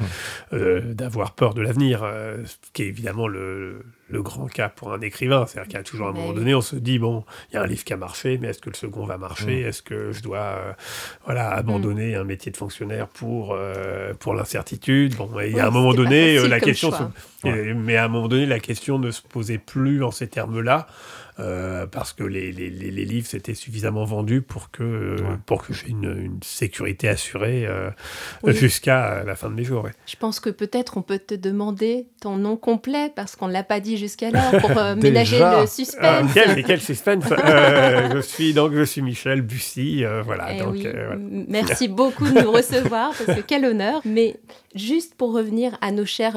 euh, d'avoir peur de l'avenir, euh, ce qui est évidemment le, le, grand cas pour un écrivain. C'est-à-dire qu'à toujours un moment donné, on se dit, bon, il y a un livre qui a marché, mais est-ce que le second va marcher mhm. Est-ce que je dois euh, voilà, abandonner mhm. un métier de fonctionnaire pour, pour l'incertitude? Bon, il y a un moment donné, la question... Mais à un moment donné, la question ne se posait plus en ces termes-là. Euh, parce que les, les, les livres s'étaient suffisamment vendus pour que, pour que j'ai une, une, sécurité assurée euh, jusqu'à la fin de mes jours. Je pense que peut-être on peut te demander ton nom complet parce qu'on ne l'a pas dit jusqu'à-là pour euh, ménager le suspense. quel, quel, suspense je, suis, donc, je suis Michel Bussy. voilà, eh donc, Merci beaucoup de nous recevoir parce que quel honneur. Mais juste pour revenir à nos chers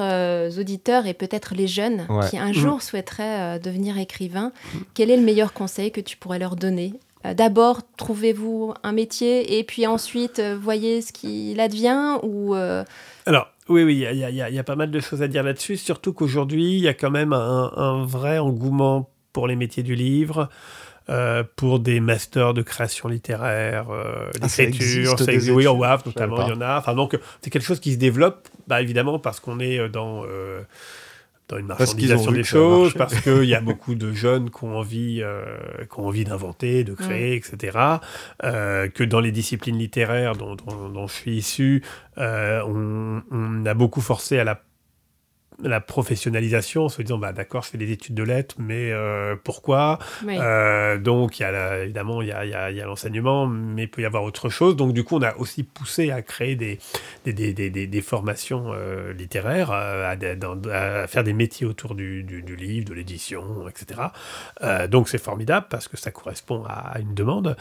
auditeurs et peut-être les jeunes qui un jour mm. souhaiteraient devenir écrivains, quel est le meilleur conseil que tu pourrais leur donner euh, D'abord, trouvez-vous un métier et puis ensuite, euh, voyez ce qu'il advient ou euh, Alors, oui, oui, il y, a pas mal de choses à dire là-dessus, surtout qu'aujourd'hui, il y a quand même un, vrai engouement pour les métiers du livre. pour des masters de création littéraire, ah, d'écriture, ça existe, oui, en WAF notamment, il y en a. Enfin, donc, c'est quelque chose qui se développe, bah, évidemment, parce qu'on est dans dans une marchandisation des choses, parce qu'il y a beaucoup de jeunes qui ont envie, euh, qui ont envie d'inventer, de créer, etc. Euh, que dans les disciplines littéraires dont, dont, je suis issu, euh, on, on, a beaucoup forcé à la la professionnalisation en se disant bah d'accord je fais des études de lettres mais euh, pourquoi? Euh, donc il y a évidemment il y a, y a, l'enseignement mais il peut y avoir autre chose. Donc du coup on a aussi poussé à créer des des, des, des, des formations euh, littéraires à, à, faire des métiers autour du, du, du livre de l'édition etc donc c'est formidable parce que ça correspond à, une demande.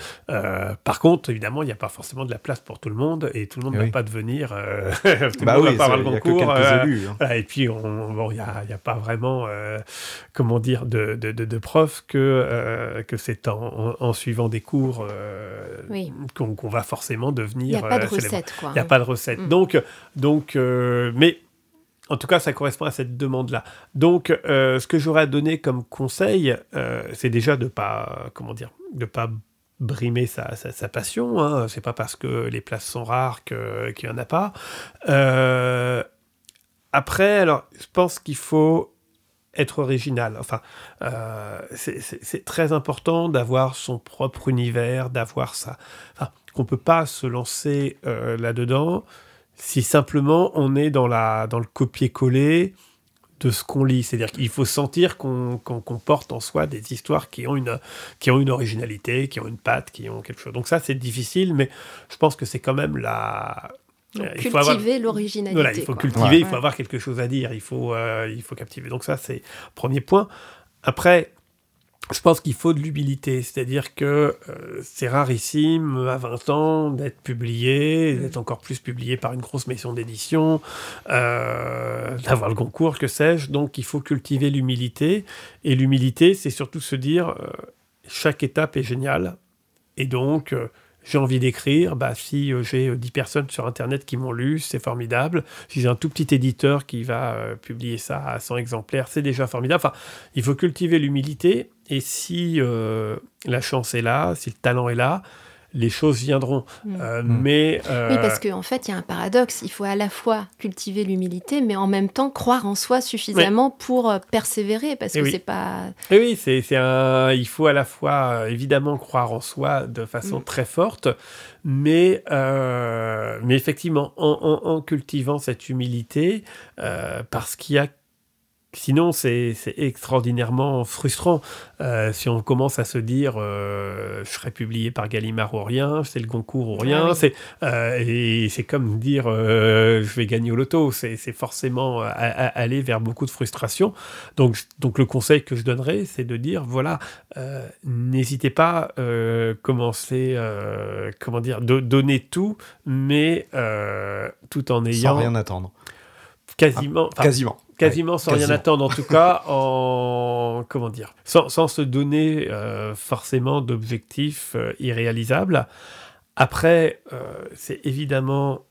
Par contre évidemment il n'y a pas forcément de la place pour tout le monde et tout le monde ne va pas devenir tout le bah monde oui, va pas avoir le concours élus, hein. et puis on bon, il n'y a, pas vraiment, euh, comment dire, de, de, de, prof que, euh, que c'est en, en, suivant des cours euh, qu'on va forcément devenir. Il n'y a pas de recette, quoi. Il n'y a pas de recette. Donc, donc mais en tout cas, ça correspond à cette demande-là. Donc, ce que j'aurais à donner comme conseil, c'est déjà de pas, comment dire, de pas brimer sa, sa, passion. Hein. C'est pas parce que les places sont rares qu'il n'y en a pas. Euh, après, alors, je pense qu'il faut être original. Enfin, euh, c'est très important d'avoir son propre univers, d'avoir ça. Enfin, qu'on peut pas se lancer euh, là-dedans si simplement on est dans, la, dans le copier-coller de ce qu'on lit. C'est-à-dire qu'il faut sentir qu'on porte en soi des histoires qui ont, une, qui ont une originalité, qui ont une patte, qui ont quelque chose. Donc ça, c'est difficile, mais je pense que c'est quand même la, cultiver l'originalité. Voilà, il faut cultiver, il faut avoir quelque chose à dire, il faut, il faut captiver. Donc ça, c'est premier point. Après, je pense qu'il faut de l'humilité, c'est-à-dire que euh, c'est rarissime à 20 ans d'être publié, d'être encore plus publié par une grosse maison d'édition, euh, d'avoir le concours, que sais-je. Donc il faut cultiver l'humilité. Et l'humilité, c'est surtout se dire, euh, chaque étape est géniale. Et donc, j'ai envie d'écrire, bah, si j'ai 10 personnes sur Internet qui m'ont lu, c'est formidable. Si j'ai un tout petit éditeur qui va publier ça à 100 exemplaires, c'est déjà formidable. Enfin, il faut cultiver l'humilité et si euh, la chance est là, si le talent est là, les choses viendront. Mm. Euh, mm. mais euh, Oui, parce qu'en en fait, il y a un paradoxe. Il faut à la fois cultiver l'humilité, mais en même temps croire en soi suffisamment pour persévérer, parce que c'est pas. Et oui, c'est un. Il faut à la fois évidemment croire en soi de façon mm. très forte, mais mais effectivement en, en cultivant cette humilité, parce qu'il y a Sinon, c'est extraordinairement frustrant. Euh, si on commence à se dire euh, je serai publié par Gallimard ou rien, c'est le Goncourt ou rien, ah c'est euh, et c'est comme dire je vais gagner au loto. C'est forcément aller vers beaucoup de frustration. Donc, donc le conseil que je donnerais, c'est de dire voilà, n'hésitez pas, commencer, comment dire, de donner tout, mais tout en ayant sans rien attendre. Quasiment. Ah, quasiment quasiment sans rien attendre, en tout cas, en comment dire, sans, se donner euh, forcément d'objectifs euh, irréalisables. Après, euh, c'est évidemment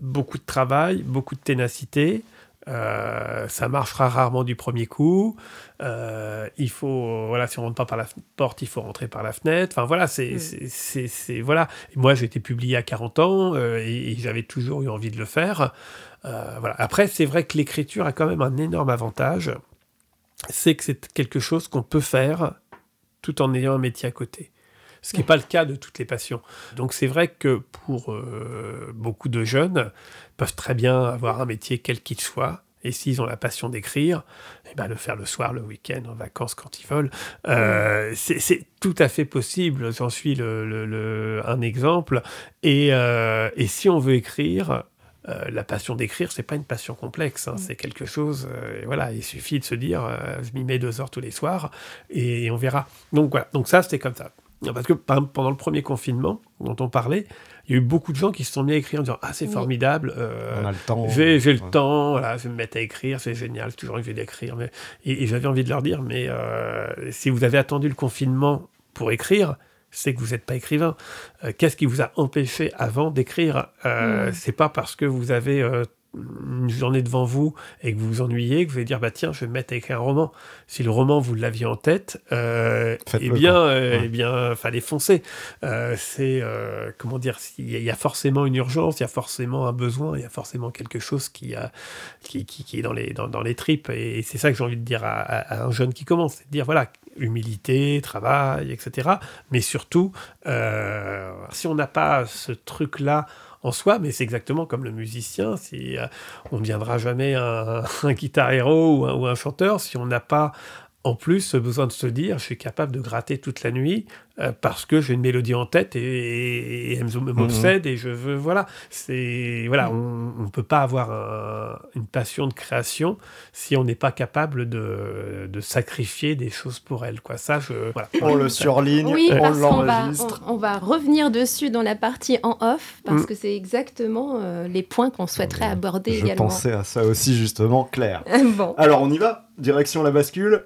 beaucoup de travail, beaucoup de ténacité. ça marchera rarement du premier coup. il faut, voilà, si on rentre pas par la porte, il faut rentrer par la fenêtre. Enfin voilà, c'est, mm. c'est, voilà. moi, j'ai été publié à 40 ans et j'avais toujours eu envie de le faire. Euh. Après, c'est vrai que l'écriture a quand même un énorme avantage, c'est que c'est quelque chose qu'on peut faire tout en ayant un métier à côté. Ce qui n'est pas le cas de toutes les passions. Donc c'est vrai que pour euh, beaucoup de jeunes, peuvent très bien avoir un métier quel qu'il soit, et s'ils ont la passion d'écrire, eh ben, le faire le soir, le week-end, en vacances, quand ils veulent. Euh, c'est tout à fait possible, j'en suis un exemple. Et, si on veut écrire, euh, la passion d'écrire, c'est pas une passion complexe, hein. mm. c'est quelque chose. Euh, voilà, il suffit de se dire, euh, je m'y mets deux heures tous les soirs et, on verra. Donc voilà, donc ça c'était comme ça. Parce que pendant le premier confinement dont on parlait, il y a eu beaucoup de gens qui se sont mis à écrire en disant Ah, c'est formidable, on a le temps. J'ai, le temps, voilà, je vais me mettre à écrire, c'est génial, j'ai toujours envie d'écrire. Mais... Et, j'avais envie de leur dire Mais si vous avez attendu le confinement pour écrire, c'est que vous n'êtes pas écrivain. Euh, qu'est-ce qui vous a empêché avant d'écrire? Euh, hmm. C'est pas parce que vous avez euh, une journée devant vous et que vous vous ennuyez que vous allez dire bah tiens je vais me mettre à écrire un roman. Si le roman vous l'aviez en tête, eh bien eh bien fallait foncer. c'est comment dire il y, a forcément une urgence, il y a forcément un besoin, il y a forcément quelque chose qui a qui, qui, est dans les dans, les tripes et, c'est ça que j'ai envie de dire à, à, un jeune qui commence, c'est de dire voilà humilité, travail, etc. Mais surtout, euh, si on n'a pas ce truc-là en soi, mais c'est exactement comme le musicien, si euh, on ne deviendra jamais un, un guitar héros ou ou un chanteur si on n'a pas en plus, besoin de se dire, je suis capable de gratter toute la nuit euh, parce que j'ai une mélodie en tête et, elle m'obsède et je veux, voilà. C'est, voilà, on ne peut pas avoir une passion de création si on n'est pas capable de, de, sacrifier des choses pour elle, quoi. Ça, je, voilà. On le surligne, on l'enregistre. On, va revenir dessus dans la partie en off parce mm. que c'est exactement euh, les points qu'on souhaiterait aborder je également. Je pensais à ça aussi, justement, Claire. bon. Alors, on y va Direction la bascule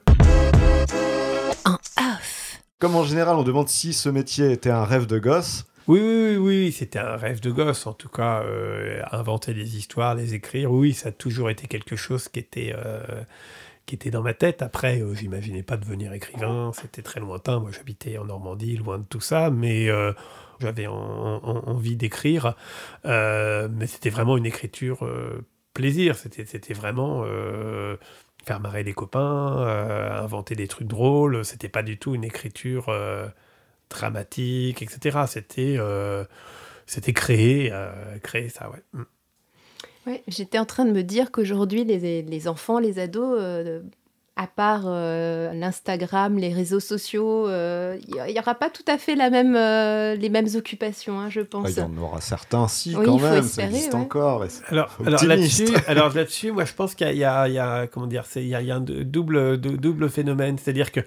comme en général, on demande si ce métier était un rêve de gosse. Oui, oui, oui, c'était un rêve de gosse, en tout cas, euh, inventer des histoires, les écrire, oui, ça a toujours été quelque chose qui était, euh, qui était dans ma tête. Après, euh, j'imaginais pas devenir écrivain, c'était très lointain, moi j'habitais en Normandie, loin de tout ça, mais j'avais envie d'écrire, mais c'était vraiment une écriture plaisir, c'était vraiment faire marrer les copains, euh, inventer des trucs drôles. C'était pas du tout une écriture euh, dramatique, etc. C'était euh, c'était créer, ça. Mm. ouais J'étais en train de me dire qu'aujourd'hui, les, enfants, les ados à part l'Instagram, les réseaux sociaux, il n'y aura pas tout à fait la même, les mêmes occupations, hein, je pense. Ah, il y en aura certains, si, quand même, ça existe encore. alors, alors là-dessus, alors là-dessus, moi, je pense qu'il y, a, comment dire, il y a, un double, double phénomène, c'est-à-dire que,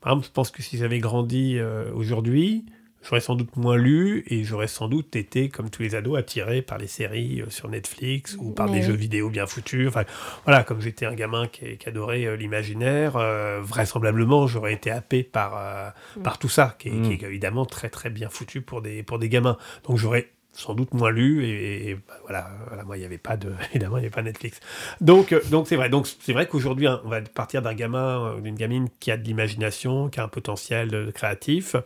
par exemple, je pense que si j'avais grandi aujourd'hui, j'aurais sans doute moins lu et j'aurais sans doute été, comme tous les ados, attiré par les séries euh, sur Netflix ou par des jeux vidéo bien foutus. Enfin, voilà, comme j'étais un gamin qui, adorait euh, l'imaginaire, euh, vraisemblablement, j'aurais été happé par, mm. par tout ça, qui est, mm. évidemment très très bien foutu pour des, pour des gamins. Donc j'aurais sans doute moins lu et, bah, voilà, voilà, moi il n'y avait pas de évidemment il n'y avait pas Netflix donc donc c'est vrai donc c'est vrai qu'aujourd'hui hein, on va partir d'un gamin d'une gamine qui a de l'imagination qui a un potentiel créatif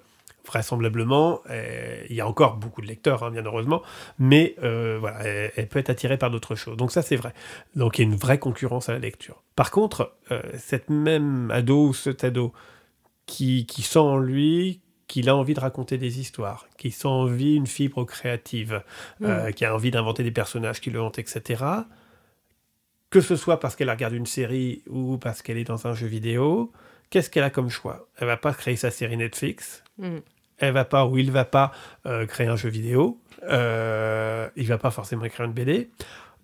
vraisemblablement, euh, il y a encore beaucoup de lecteurs, hein, bien heureusement, mais euh, voilà, elle, peut être attirée par d'autres choses. Donc ça, c'est vrai. Donc il y a une vraie concurrence à la lecture. Par contre, euh, cette même ado ou cet ado qui, qui sent en lui qu'il a envie de raconter des histoires, qui sent envie une fibre créative, mmh. qui a envie d'inventer des personnages qui le hantent, etc., que ce soit parce qu'elle regarde une série ou parce qu'elle est dans un jeu vidéo, qu'est-ce qu'elle a comme choix? Elle va pas créer sa série Netflix, mmh elle va pas ou il va pas euh, créer un jeu vidéo, euh, il va pas forcément écrire une BD,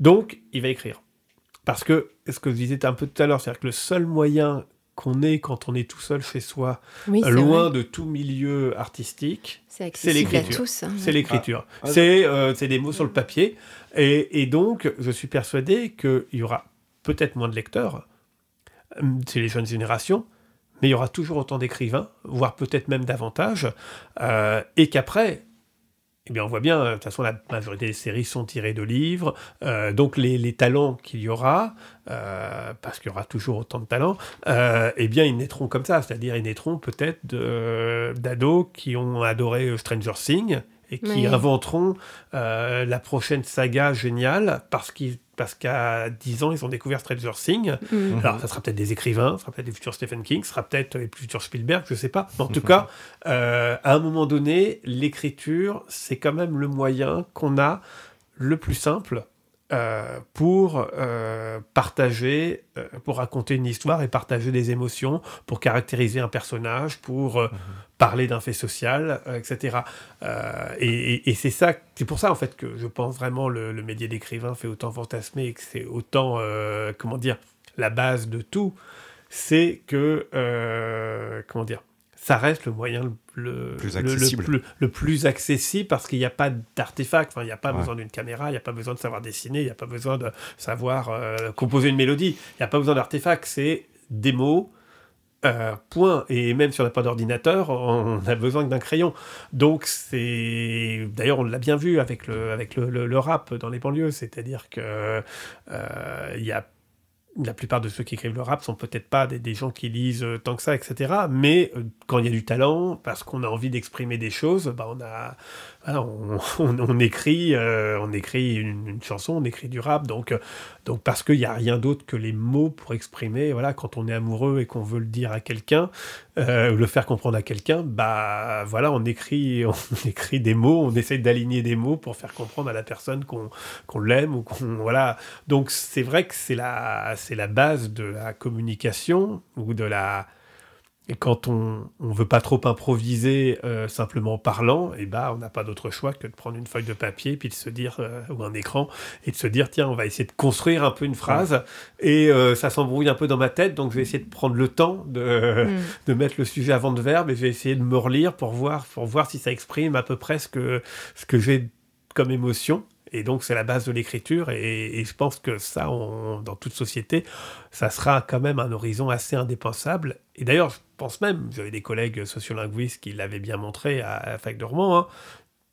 donc il va écrire. Parce que, ce que je disais un peu tout à l'heure, c'est-à-dire que le seul moyen qu'on ait quand on est tout seul chez soi, loin de tout milieu artistique, c'est l'écriture. Hein. C'est l'écriture. Ah. Ah, euh, c'est des mots sur le papier. Et, et donc, je suis persuadé qu'il y aura peut-être moins de lecteurs, c'est les jeunes générations, mais il y aura toujours autant d'écrivains, voire peut-être même davantage, euh, et qu'après, eh bien, on voit bien, de toute façon, la majorité des séries sont tirées de livres, euh, donc les, talents qu'il y aura, euh, parce qu'il y aura toujours autant de talents, eh bien, ils naîtront comme ça, c'est-à-dire ils naîtront peut-être d'ados qui ont adoré Stranger Things, et qui inventeront la prochaine saga géniale parce qu'ils parce qu'à 10 ans, ils ont découvert Stranger Things. Mhm. Alors, ça sera peut-être des écrivains, ça sera peut-être des futurs Stephen King, ça sera peut-être les futurs Spielberg, je ne sais pas. en tout mhm. cas, euh, à un moment donné, l'écriture, c'est quand même le moyen qu'on a le plus simple euh, pour euh, partager, euh, pour raconter une histoire et partager des émotions, pour caractériser un personnage, pour mhm. parler d'un fait social, etc. et, c'est ça, c'est pour ça en fait que je pense vraiment le, le métier d'écrivain fait autant fantasmer et que c'est autant, comment dire, la base de tout, c'est que, comment dire, ça reste le moyen le plus accessible, le, plus, accessible parce qu'il n'y a pas d'artefact, enfin, il n'y a pas besoin d'une caméra, il n'y a pas besoin de savoir dessiner, il n'y a pas besoin de savoir euh, composer une mélodie, il n'y a pas besoin d'artefact, c'est des mots, euh, point. Et même si on n'a pas d'ordinateur, on a besoin d'un crayon. Donc c'est, d'ailleurs, on l'a bien vu avec le avec le, rap dans les banlieues, c'est-à-dire que euh, il y a la plupart de ceux qui écrivent le rap sont peut-être pas des, gens qui lisent euh, tant que ça, etc. Mais euh, quand il y a du talent, parce qu'on a envie d'exprimer des choses, bah on a on, écrit, euh, on écrit une, chanson, on écrit du rap, donc, donc parce qu'il n'y a rien d'autre que les mots pour exprimer. Voilà, quand on est amoureux et qu'on veut le dire à quelqu'un, le faire comprendre à quelqu'un, bah voilà, on écrit, on écrit des mots, on essaie d'aligner des mots pour faire comprendre à la personne qu'on l'aime ou qu'on voilà. Donc c'est vrai que c'est la c'est la base de la communication ou de la et quand on ne veut pas trop improviser euh, simplement parlant, et eh ben, on n'a pas d'autre choix que de prendre une feuille de papier puis de se dire euh, ou un écran et de se dire tiens on va essayer de construire un peu une phrase. Et euh, ça s'embrouille un peu dans ma tête donc je vais essayer de prendre le temps de, mm. de mettre le sujet avant de verbe et je vais essayer de me relire pour voir pour voir si ça exprime à peu près ce que ce que j'ai comme émotion et donc, c'est la base de l'écriture. Et, je pense que ça, dans toute société, ça sera quand même un horizon assez indépensable. Et d'ailleurs, je pense même, j'avais des collègues sociolinguistes qui l'avaient bien montré à, la fac de Rouen, hein,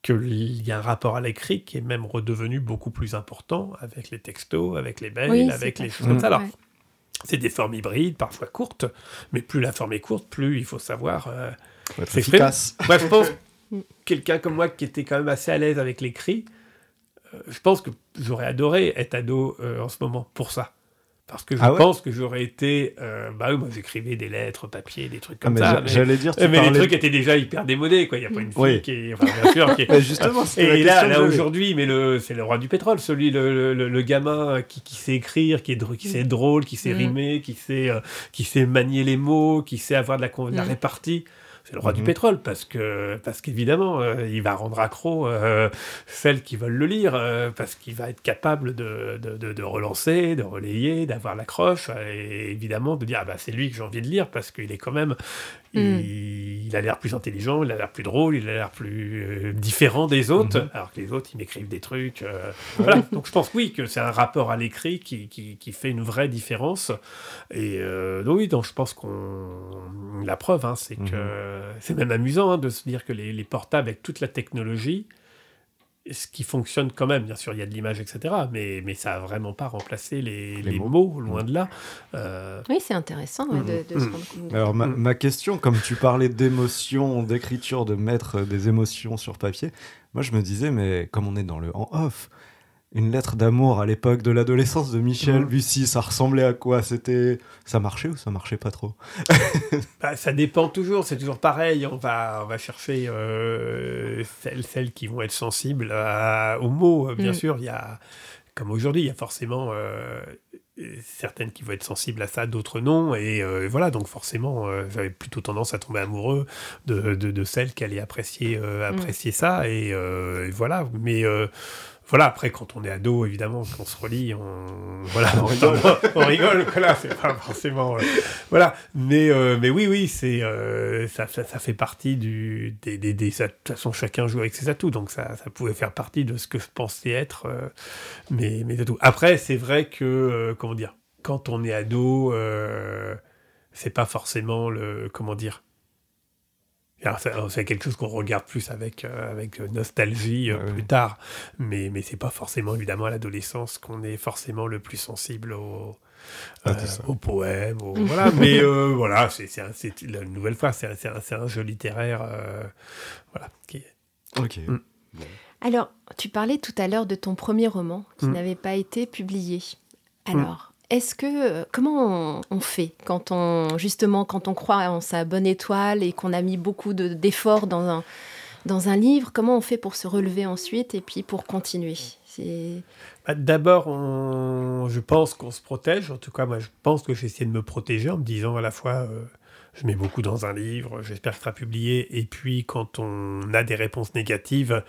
qu'il y a un rapport à l'écrit qui est même redevenu beaucoup plus important avec les textos, avec les mails, avec les choses comme ça. Alors, c'est des formes hybrides, parfois courtes, mais plus la forme est courte, plus il faut savoir. Euh, être efficace. je pense quelqu'un comme moi qui était quand même assez à l'aise avec l'écrit, je pense que j'aurais adoré être ado euh, en ce moment pour ça. Parce que je ah pense que j'aurais été. Euh, bah oui, moi j'écrivais des lettres, papier, des trucs ah, comme ça. J'allais dire. Tu mais les trucs étaient déjà hyper démodés, quoi. Il n'y a pas une fille qui est. Enfin, bien sûr. Qui est... justement, Et là, là aujourd'hui, mais le, c'est le roi du pétrole, celui, le, le, le gamin qui, qui, sait écrire, qui, est, qui sait drôle, qui sait mm. rimer, qui sait, euh, qui sait manier les mots, qui sait avoir de la, de la mm. répartie c'est le roi du mhm. pétrole, parce que parce qu'évidemment, euh, il va rendre accro euh, celles qui veulent le lire, euh, parce qu'il va être capable de, de, de, relancer, de relayer, d'avoir l'accroche, et évidemment de dire ah bah c'est lui que j'ai envie de lire, parce qu'il est quand même Mm. Il, a l'air plus intelligent, il a l'air plus drôle, il a l'air plus euh, différent des autres, mm-hmm. alors que les autres, ils m'écrivent des trucs. Euh, voilà. Donc je pense oui que c'est un rapport à l'écrit qui, qui, fait une vraie différence. Et euh, donc oui, donc je pense qu'on la preuve, hein, c'est que mm-hmm. c'est même amusant hein, de se dire que les, les portables avec toute la technologie ce qui fonctionne quand même, bien sûr, il y a de l'image, etc. Mais, mais ça n'a vraiment pas remplacé les, les, mots. loin de là. Euh, oui, c'est intéressant de, se rendre compte. Alors, ma, ma, question, comme tu parlais d'émotion, d'écriture, de mettre des émotions sur papier, moi je me disais, mais comme on est dans le en off, une lettre d'amour à l'époque de l'adolescence de Michel Bussy, ça ressemblait à quoi? C'était ça marchait ou ça marchait pas trop? Bah, Ça dépend toujours, c'est toujours pareil. On va, on va chercher euh, celles, celles qui vont être sensibles aux mots. Bien mm. sûr, il y a, comme aujourd'hui, il y a forcément euh, certaines qui vont être sensibles à ça, d'autres non. Et euh, voilà, donc forcément, j'avais plutôt tendance à tomber amoureux de, de, celles qui allaient apprécier, mm. apprécier ça. Et, et voilà, mais voilà, après, quand on est ado, évidemment, quand on se relit, on, voilà, on rigole, on rigole voilà, c'est pas forcément, euh, voilà. Mais, euh, mais oui, oui, c'est, euh, ça, ça, fait partie du, des, des, des, de toute façon, chacun joue avec ses atouts, donc ça, ça pouvait faire partie de ce que je pensais être, mais, mais atouts. Après, c'est vrai que, comment dire, quand on est ado, c'est pas forcément le, comment dire, c'est quelque chose qu'on regarde plus avec, euh, avec nostalgie euh, plus tard, mais, mais c'est pas forcément évidemment à l'adolescence qu'on est forcément le plus sensible au, ah, euh, aux poèmes. voilà. mais voilà, c'est la nouvelle fois, c'est un, un, jeu littéraire. voilà, qui Ok. Mm. Alors, tu parlais tout à l'heure de ton premier roman qui mm. n'avait pas été publié. Alors, est-ce que euh, comment on, fait quand on justement quand on croit en sa bonne étoile et qu'on a mis beaucoup d'efforts dans un dans un livre Comment on fait pour se relever ensuite et puis pour continuer? Bah, D'abord, je pense qu'on se protège. En tout cas, moi, je pense que j'ai essayé de me protéger en me disant à la fois. Euh, je mets beaucoup dans un livre, j'espère qu'il sera publié. Et puis, quand on a des réponses négatives,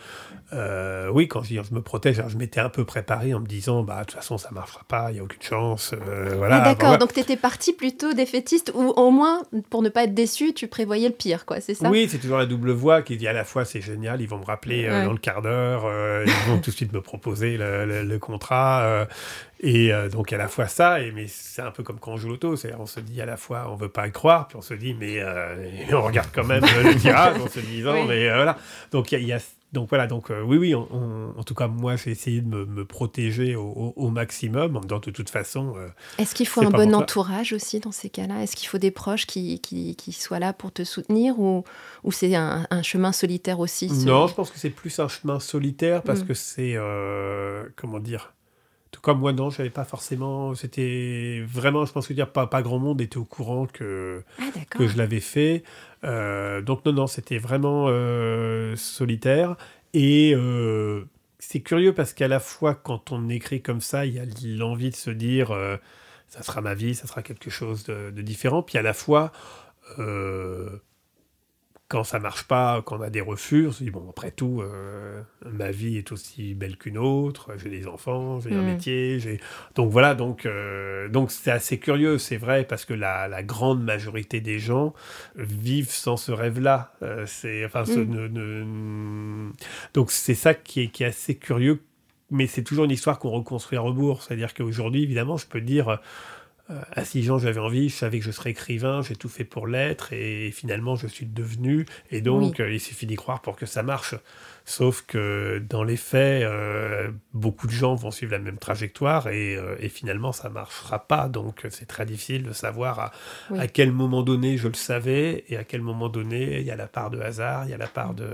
euh, oui, quand je, je me protège, je m'étais un peu préparé en me disant, bah, de toute façon, ça ne marchera pas, il n'y a aucune chance. Euh, voilà. Ah, d'accord, donc tu étais parti plutôt défaitiste, ou au moins, pour ne pas être déçu, tu prévoyais le pire, quoi, c'est ça? Oui, c'est toujours la double voix qui dit à la fois, c'est génial, ils vont me rappeler euh, dans le quart d'heure, ils vont tout de suite me proposer le, le contrat. Et euh, donc à la fois ça, et, mais c'est un peu comme quand on joue l'auto, c'est on se dit à la fois on veut pas y croire, puis on se dit mais euh, on regarde quand même le tirage en se disant mais euh, voilà. Donc il y, a donc voilà, donc oui, oui, en tout cas, moi, j'ai essayé de me, protéger au, maximum, en disant de toute façon. Est-ce qu'il faut un bon entourage aussi dans ces cas-là? Est-ce qu'il faut des proches qui, qui, qui, soient là pour te soutenir ou, ou c'est un, chemin solitaire aussi Non, je pense que c'est plus un chemin solitaire parce mm. que c'est. comment dire tout comme moi, non, j'avais pas forcément. C'était vraiment, je pense que dire pas, pas grand monde était au courant que, ah, que je l'avais fait. Euh, donc, non, non, c'était vraiment euh, solitaire. Et euh, c'est curieux parce qu'à la fois, quand on écrit comme ça, il y a l'envie de se dire ça sera ma vie, ça sera quelque chose de, de différent. Puis à la fois quand ça marche pas, quand on a des refus, on se dit bon après tout, euh, ma vie est aussi belle qu'une autre. J'ai des enfants, j'ai un mm. métier, j'ai donc voilà donc euh, donc c'est assez curieux, c'est vrai parce que la, la, grande majorité des gens vivent sans ce rêve-là. Euh, c'est enfin mm. donc c'est ça qui est qui est assez curieux, mais c'est toujours une histoire qu'on reconstruit à rebours. C'est-à-dire qu'aujourd'hui évidemment je peux dire à 6 ans, j'avais envie, je savais que je serais écrivain, j'ai tout fait pour l'être, et finalement, je suis devenu. Et donc, euh, il suffit d'y croire pour que ça marche. Sauf que dans les faits, euh, beaucoup de gens vont suivre la même trajectoire, et, finalement, ça ne marchera pas. Donc, c'est très difficile de savoir à, quel moment donné je le savais, et à quel moment donné il y a la part de hasard, il y a la part de,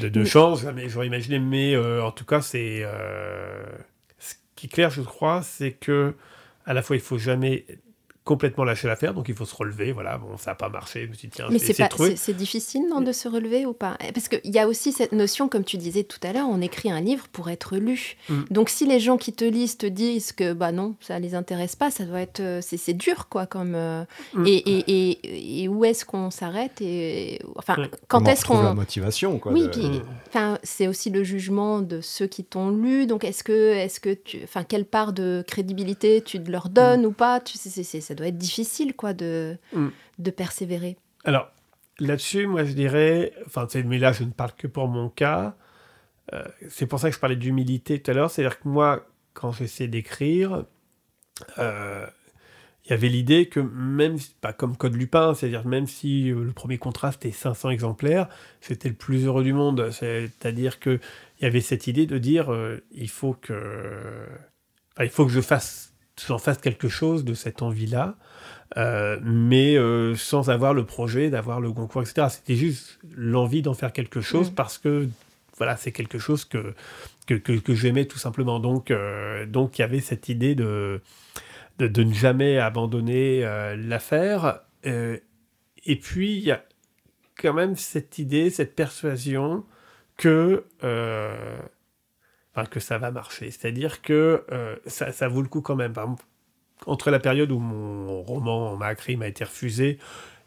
de, de chance. J'aurais imaginé, mais en tout cas, c'est. ce qui est clair, je crois, c'est que à la fois, il faut jamais complètement lâcher l'affaire, donc il faut se relever. Voilà, bon, ça n'a pas marché. Je me suis dit, tiens, Mais c'est difficile non, de se relever ou pas? Parce qu'il y a aussi cette notion, comme tu disais tout à l'heure, on écrit un livre pour être lu. Mm. Donc si les gens qui te lisent te disent que bah non, ça les intéresse pas, ça doit être, euh, c'est dur quoi. Comme euh, mm. et, et, et, où est-ce qu'on s'arrête et enfin quand est-ce qu'on la motivation quoi. Oui, puis enfin c'est aussi le jugement de ceux qui t'ont lu. Donc est-ce que est-ce que tu, enfin quelle part de crédibilité tu leur donnes mm. ou pas? Tu sais, c'est ça doit être difficile quoi de, mm. de persévérer. Alors là-dessus, moi je dirais, enfin mais là je ne parle que pour mon cas. Euh, c'est pour ça que je parlais d'humilité tout à l'heure. C'est-à-dire que moi, quand j'essaie d'écrire, euh, il y avait l'idée que même, pas comme Code Lupin, c'est-à-dire même si euh, le premier contrat c'était 500 exemplaires, c'était le plus heureux du monde. C'est-à-dire qu'il y avait cette idée de dire il faut que, il faut que je fasse j'en fasse quelque chose de cette envie-là, euh, mais euh, sans avoir le projet d'avoir le concours, etc. C'était juste l'envie d'en faire quelque chose mm. parce que voilà, c'est quelque chose que, que, que, j'aimais tout simplement. Donc, euh, donc il y avait cette idée de, de, de ne jamais abandonner l'affaire. et puis, il y a quand même cette idée, cette persuasion que que ça va marcher. C'est-à-dire que euh, ça, ça, vaut le coup quand même. entre la période où mon roman Macri m'a été refusé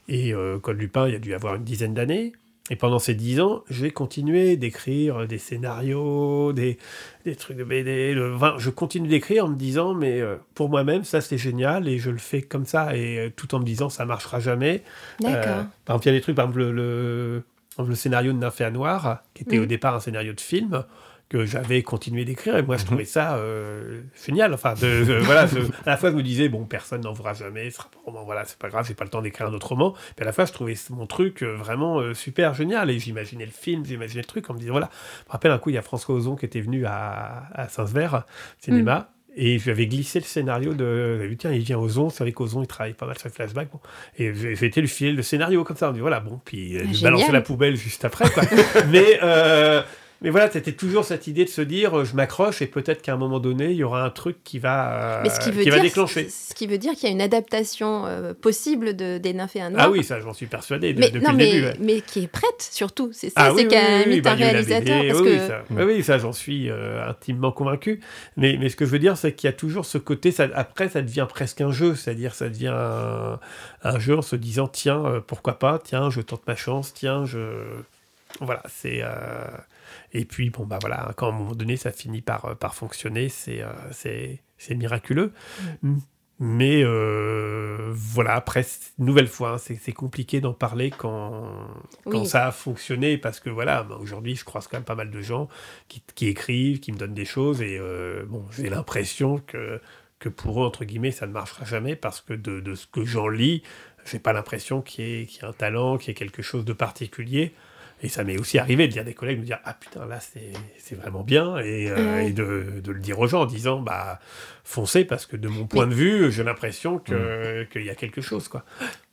et euh, Code Lupin, il y a dû y avoir une dizaine d'années. Et pendant ces dix ans, j'ai continué d'écrire des scénarios, des, des, trucs de BD. je continue d'écrire en me disant, mais euh, pour moi-même, ça c'est génial et je le fais comme ça, et euh, tout en me disant, ça marchera jamais. D'accord. par exemple, il y a des trucs, par exemple, le, le, scénario de Nymphéa Noir, qui était au départ un scénario de film que j'avais continué d'écrire et moi je mhm. trouvais ça euh, génial enfin de, voilà à la fois je me disais bon personne n'en verra jamais ce sera pas voilà c'est pas grave j'ai pas le temps d'écrire un autre roman puis à la fois je trouvais mon truc euh, vraiment euh, super génial et j'imaginais le film j'imaginais le truc en me disant voilà je me rappelle un coup il y a François Ozon qui était venu à, à Saint-Sever cinéma mm. Et je lui avais glissé le scénario de. Tiens, il vient Ozon, c'est vrai qu'Ozon, il travaille pas mal sur les flashbacks. Bon. Et j'ai été lui filer le scénario comme ça. On dit voilà, bon, puis il balançait la poubelle juste après. Quoi. Mais mais voilà, c'était toujours cette idée de se dire, euh, je m'accroche et peut-être qu'à un moment donné, il y aura un truc qui va, euh, qui, va déclencher. Ce qui veut dire qu'il y a une adaptation euh, possible de, des nymphes et un Ah oui, ça, j'en suis persuadé mais, depuis le début. Mais qui est prête, surtout. C'est ça, ah c'est qu'un oui, bah, réalisateur. Parce oui, que... ça, oui, ça j'en suis intimement convaincu. Mais, mais ce que je veux dire, c'est qu'il y a toujours ce côté, ça, après, ça devient presque un jeu. C'est-à-dire, ça devient un, un, jeu en se disant, tiens, pourquoi pas, tiens, je tente ma chance, tiens, je... Voilà, c'est... Et puis, bon, bah voilà, quand à un moment donné, ça finit par, euh, par fonctionner, c'est euh, c'est miraculeux. Mm. Mais euh, voilà, après, nouvelle fois, hein, c'est compliqué d'en parler quand, quand ça a fonctionné, parce que voilà, bah, aujourd'hui, je croise quand même pas mal de gens qui, qui écrivent, qui me donnent des choses, et bon, j'ai l'impression que, que pour eux, entre guillemets, ça ne marchera jamais, parce que de, de ce que j'en lis, j'ai pas l'impression qu'il y, qu y, ait un talent, qu'il y ait quelque chose de particulier. Et ça m'est aussi arrivé de dire des collègues, me dire Ah putain, là c'est vraiment bien, et, euh, de, de, le dire aux gens en disant Bah foncez, parce que de mon point de vue, j'ai l'impression mm. qu'il y a quelque chose. quoi.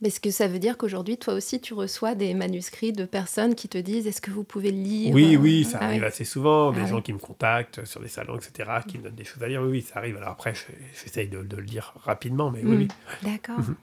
Mais est-ce que ça veut dire qu'aujourd'hui, toi aussi, tu reçois des manuscrits de personnes qui te disent Est-ce que vous pouvez le lire? Oui, oui, ça ah arrive assez souvent. Des ah gens qui me contactent sur des salons, etc., qui me donnent des choses à lire. Oui, oui, ça arrive. Alors après, j'essaye de, de, le lire rapidement, mais oui, oui. Mm. D'accord. Mhm.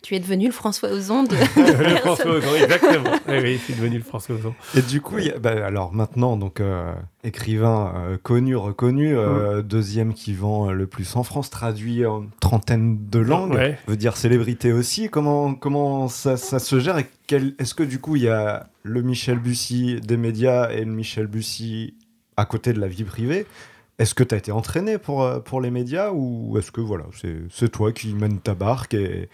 Tu es devenu le François Ozon de. le François Ozon, exactement. oui, oui, je suis devenu le François Ozon. Et du coup, bah, alors maintenant, donc euh, écrivain euh, connu, reconnu, euh, mm. deuxième qui vend le plus en France, traduit en trentaine de langues, veut dire célébrité aussi. Comment comment ça, ça se gère Est-ce que du coup il y a le Michel Bussy des médias et le Michel Bussy à côté de la vie privée? Est-ce que tu as été entraîné pour, pour les médias ou est-ce que voilà, c'est toi qui mènes ta barque et,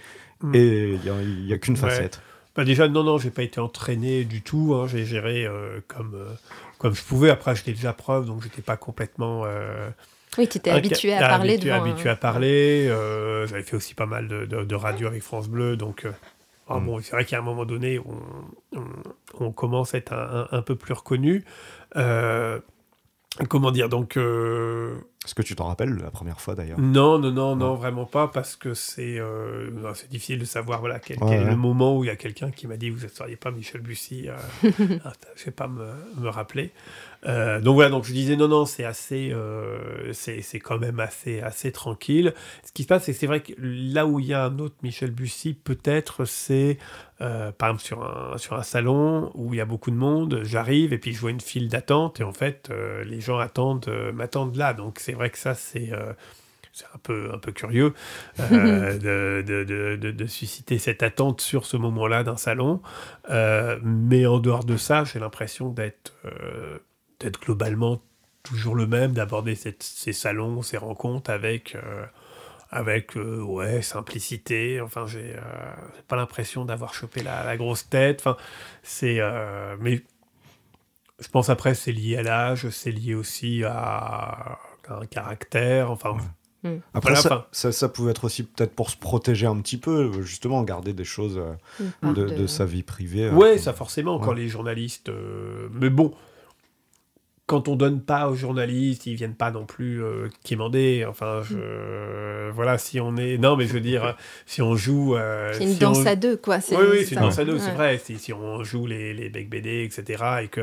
Mm. Et il n'y a, qu'une facette? Bah déjà, non, non, j'ai pas été entraîné du tout. Hein. J'ai géré euh, comme, euh, comme je pouvais. Après, j'étais déjà preuve, donc j'étais pas complètement. Euh, oui, tu étais habitué à parler. Habitué, habitué à parler. J'avais fait aussi pas mal de, de, radio avec France Bleu, donc. Ah, mm. bon, c'est vrai qu'à un moment donné, on, on, commence à être un, un, peu plus reconnu. Comment dire Donc, Est-ce que tu t'en rappelles la première fois d'ailleurs? Non, non, non, non, vraiment pas, parce que c'est euh, c'est difficile de savoir voilà, quel, est le moment où il y a quelqu'un qui m'a dit Vous ne seriez pas Michel Bussy euh, ah, Je ne vais pas me, me rappeler. Euh, donc voilà, donc je disais non, non, c'est assez, euh, c'est quand même assez, assez tranquille. Ce qui se passe, c'est c'est vrai que là où il y a un autre Michel Bussy, peut-être c'est euh, par exemple sur un, sur un salon où il y a beaucoup de monde, j'arrive et puis je vois une file d'attente et en fait les gens attendent, m'attendent là. Donc c'est vrai que ça c'est c'est un peu, un peu curieux de, de, de, de, susciter cette attente sur ce moment-là d'un salon. mais en dehors de ça, j'ai l'impression d'être d'être globalement toujours le même, d'aborder ces salons, ces rencontres avec, euh, avec euh, ouais, simplicité. Enfin, j'ai euh, pas l'impression d'avoir chopé la, grosse tête. Enfin, c'est. mais je pense après, c'est lié à l'âge, c'est lié aussi à, un caractère. Enfin. Hmm. Après, ça, ça, pouvait être aussi peut-être pour se protéger un petit peu, justement, garder des choses de, sa vie privée. Ouais, ça forcément, quand les journalistes. mais bon, quand on donne pas aux journalistes, ils viennent pas non plus euh, quémander. Enfin, je, mm. voilà, si on est, non, mais je veux dire, si on joue, euh, c'est une danse à deux, quoi. Oui, oui, c'est une danse à deux, c'est vrai. Si, si, on joue les les bec BD, etc., et que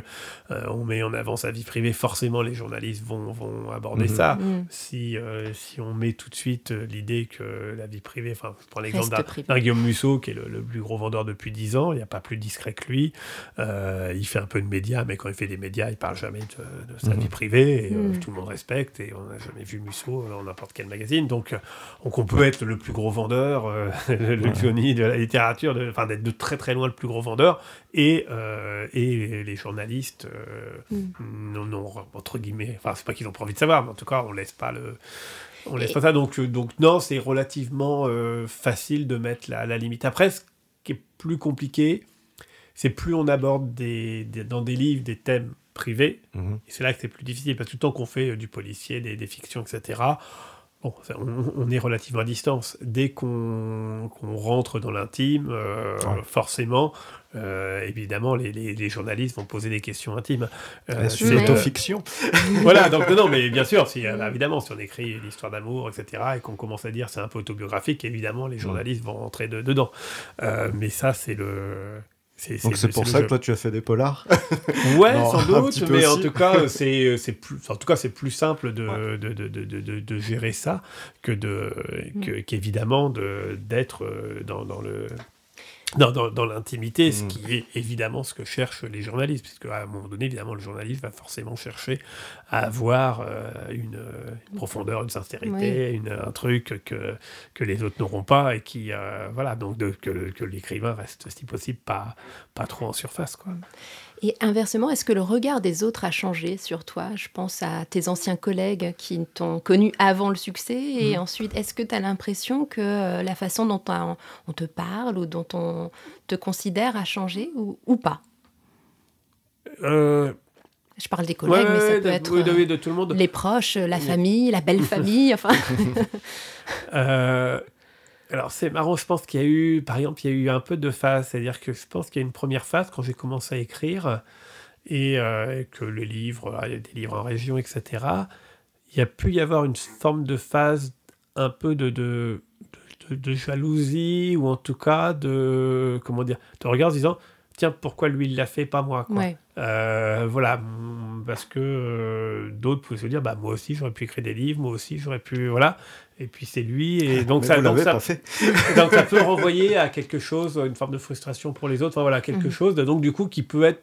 euh, on met en avant sa vie privée, forcément, les journalistes vont vont aborder mm-hmm. ça. Mm. Si si on met tout de suite l'idée que la vie privée, enfin, je prends l'exemple d'un Guillaume Musso, qui est le, plus gros vendeur depuis 10 ans, il n'y a pas plus discret que lui. il fait un peu de médias, mais quand il fait des médias, il parle jamais de de sa vie mhm. privée, et euh, mhm. tout le monde respecte, et on n'a jamais vu Musso dans n'importe quel magazine. Donc, euh, donc on peut être le plus gros vendeur, euh, le Johnny de la littérature, enfin d'être de très très loin le plus gros vendeur, et, et les journalistes mm. non, entre guillemets, enfin c'est pas qu'ils ont pas envie de savoir, mais en tout cas on laisse pas le... On laisse pas ça, donc, donc non, c'est relativement facile de mettre la, la limite. Après, ce qui est plus compliqué, c'est plus on aborde des, dans des livres des thèmes privés, mhm. et c'est là que c'est plus difficile, parce que tout le temps qu'on fait euh, du policier, des, des fictions, etc., bon, on, est relativement à distance. Dès qu'on rentre dans l'intime, euh, forcément, euh, évidemment, les, les, journalistes vont poser des questions intimes. c'est autofiction. voilà, donc non, mais bien sûr, si, évidemment, si on écrit une histoire d'amour, etc., et qu'on commence à dire c'est un peu autobiographique, évidemment, les journalistes vont rentrer dedans. mais ça, c'est le donc c'est pour ça que toi tu as fait des polars Ouais, sans doute, mais en tout cas c'est plus en tout cas c'est plus simple de, de, de, de, de, gérer ça que de mm. qu'évidemment d'être euh, dans, dans le dans, dans, dans l'intimité, ce mm. qui est évidemment ce que cherchent les journalistes, puisque à un moment donné, évidemment, le journaliste va forcément chercher à avoir euh, une, profondeur, une sincérité, une, un truc que, que les autres n'auront pas, et qui, euh, voilà, donc de, que, que l'écrivain reste, si possible, pas, pas trop en surface, quoi. Et inversement, est-ce que le regard des autres a changé sur toi? Je pense à tes anciens collègues qui t'ont connu avant le succès. Et mhm. ensuite, est-ce que tu as l'impression que euh, la façon dont on te parle ou dont on te considère a changé ou, ou pas? Euh, Je parle des collègues, mais ça peut être de, tout le monde. les proches, la famille, la belle famille. enfin. Euh, alors c'est marrant, je pense qu'il y a eu, par exemple, il y a eu un peu de phase, c'est-à-dire que je pense qu'il y a une première phase quand j'ai commencé à écrire et euh, que les livres, il y a des livres en région, etc. Il y a pu y avoir une forme de phase un peu de, de, de, jalousie ou en tout cas de comment dire, de regard en disant tiens pourquoi lui il l'a fait pas moi quoi. Euh, voilà parce que euh, d'autres pouvaient se dire bah moi aussi j'aurais pu écrire des livres moi aussi j'aurais pu voilà et puis c'est lui, et donc ça, donc ça, donc ça peut renvoyer à quelque chose, une forme de frustration pour les autres, enfin voilà, quelque mhm. chose, donc du coup qui peut être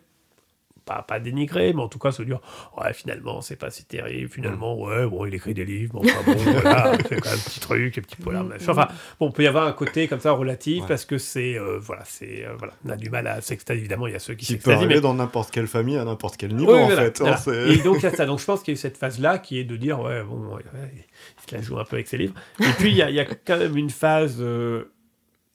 pas, pas dénigré, mais en tout cas se dire ouais finalement c'est pas si terrible, finalement mm. ouais bon il écrit des livres, bon, enfin bon voilà, fait quand même un petit truc, un petit polar, mm. enfin bon on peut y avoir un côté comme ça relatif parce que c'est euh, voilà c'est euh, voilà on a du mal à s'extasier évidemment il y a ceux qui s'extasient. peut arriver dans n'importe quelle famille à n'importe quel niveau en fait. Hein, et donc il y a ça, donc je pense qu'il y a eu cette phase là qui est de dire ouais bon il se la joue un peu avec ses livres. Et puis il y a, y a quand même une phase euh,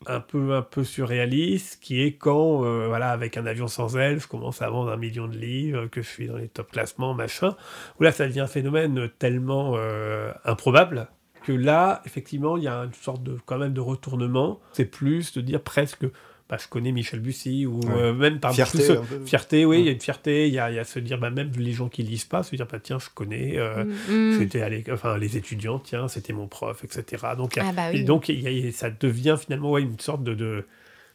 un peu un peu surréaliste qui est quand euh, voilà avec un avion sans aile je commence à vendre un million de livres que je suis dans les top classements machin où là ça devient un phénomène tellement euh, improbable que là effectivement il y a une sorte de quand même de retournement. C'est plus de dire presque bah, je connais Michel Bussy, ou euh, même par fierté, fierté, oui, il y a une fierté, il y a, y a, se dire, bah, même les gens qui lisent pas, se dire, bah, tiens, je connais, euh, mm, mm. c'était enfin, les étudiants, tiens, c'était mon prof, etc. Donc, ah, bah et donc y a, ça devient finalement ouais, une sorte de, de,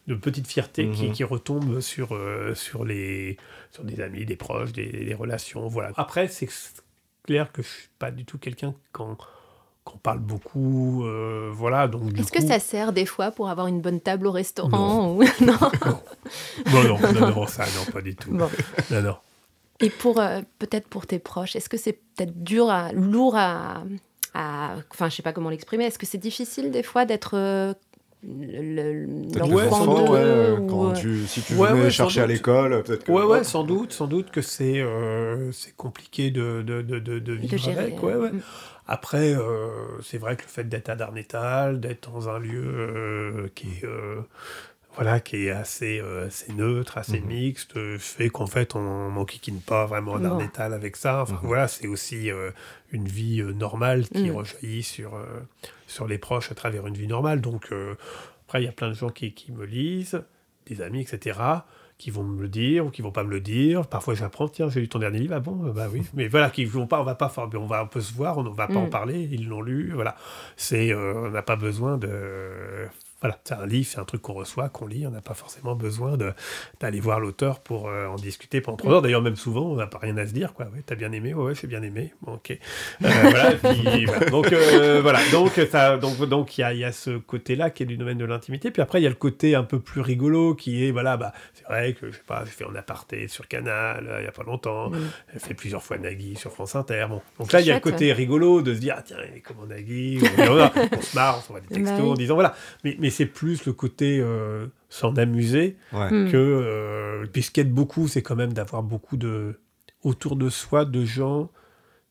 de petite fierté qui, mm-hmm. qui, retombe sur, euh, sur, les, sur des amis, des proches, des, des relations. Voilà. Après, c'est clair que je suis pas du tout quelqu'un quand qu'on parle beaucoup, euh, voilà. Donc est-ce que ça sert des fois pour avoir une bonne table au restaurant ou... non. non. non, non, ça, non, pas du tout. Non, non. Et pour euh, peut-être pour tes proches, est-ce que c'est peut-être dur, à, lourd à, enfin, je sais pas comment l'exprimer. Est-ce que c'est difficile des fois d'être euh, le, ouais, sans ouais, quand tu, si tu venais chercher à l'école, peut-être que... Ouais, ouais, sans doute, sans doute que c'est c'est compliqué de, de, de, de vivre avec. Ouais, ouais. Mm. Après, euh, c'est vrai que le fait d'être à Darnétal, d'être dans un lieu euh, qui est euh, voilà, qui est assez, assez neutre, assez mhm. mixte, fait qu'en fait, on n'enquiquine pas vraiment à Darnétal avec ça. Enfin, mhm. voilà, c'est aussi une vie normale qui mm. rejaillit sur, sur les proches à travers une vie normale. Donc, après, il y a plein de gens qui, qui me lisent, des amis, etc qui vont me le dire ou qui vont pas me le dire. Parfois, j'apprends, tiens, j'ai lu ton dernier livre, ah bon, bah oui. Mais voilà, qui vont pas, on va pas, on va un peu se voir, on ne va pas en mm. parler, ils l'ont lu, voilà. C'est, euh, on n'a pas besoin de voilà, c'est un livre, c'est un truc qu'on reçoit, qu'on lit. On n'a pas forcément besoin d'aller voir l'auteur pour euh, en discuter pendant trois heures. D'ailleurs, même souvent, on n'a pas rien à se dire. Quoi. Ouais, t'as bien aimé? Ouais, j'ai bien aimé. Bon, ok. Euh, voilà, Donc, euh, voilà. Donc, ça, donc, donc, il y a, y a, ce côté-là qui est du domaine de l'intimité. Puis après, il y a le côté un peu plus rigolo qui est, voilà, bah, c'est vrai que, je sais pas, j'ai fait en aparté sur Canal il y a pas longtemps. J'ai fait plusieurs fois Nagui sur France Inter. Bon. Donc là, il y a le côté rigolo de se dire, ah, tiens, comment Nagui? On, se marre, on s'envoie des textos bah en disant, voilà. mais c'est plus le côté euh, s'en amuser que. Euh, puis ce qui aide beaucoup, c'est quand même d'avoir beaucoup de. autour de soi de gens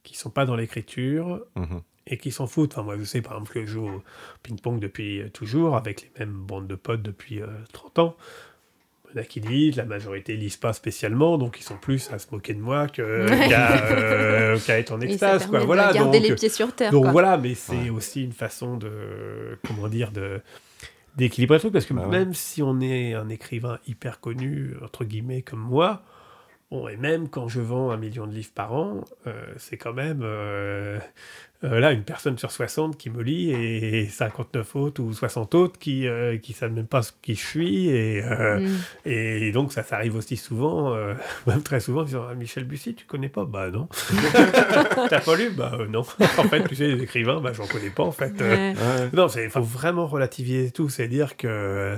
qui sont pas dans l'écriture. Mhm. Et qui s'en foutent. Enfin, moi, je sais, par exemple, que je joue au ping-pong depuis euh, toujours, avec les mêmes bandes de potes depuis 30 ans. Il y en a qui lisent, la majorité ne lisent pas spécialement, donc ils sont plus à se moquer de moi qu'à être en extase. Quoi. Voilà, garder les pieds sur terre. Donc voilà, mais c'est aussi une façon de, comment dire, de, d'équilibrer le truc, parce que bah même si on est un écrivain hyper connu, entre guillemets, comme moi, bon, et même quand je vends un million de livres par an, euh, c'est quand même euh, euh, là une personne sur 60 qui me lit et 59 autres ou 60 autres qui ne savent même pas ce qui je suis. Et, mm. et donc ça, s'arrive aussi souvent, même très souvent, disant ah, Michel Bussy, tu connais pas? Bah non. T'as pas lu? Bah non. en fait, tu sais, les écrivains, bah j'en connais pas en fait. Non, il faut vraiment relativiser tout, c'est dire que euh,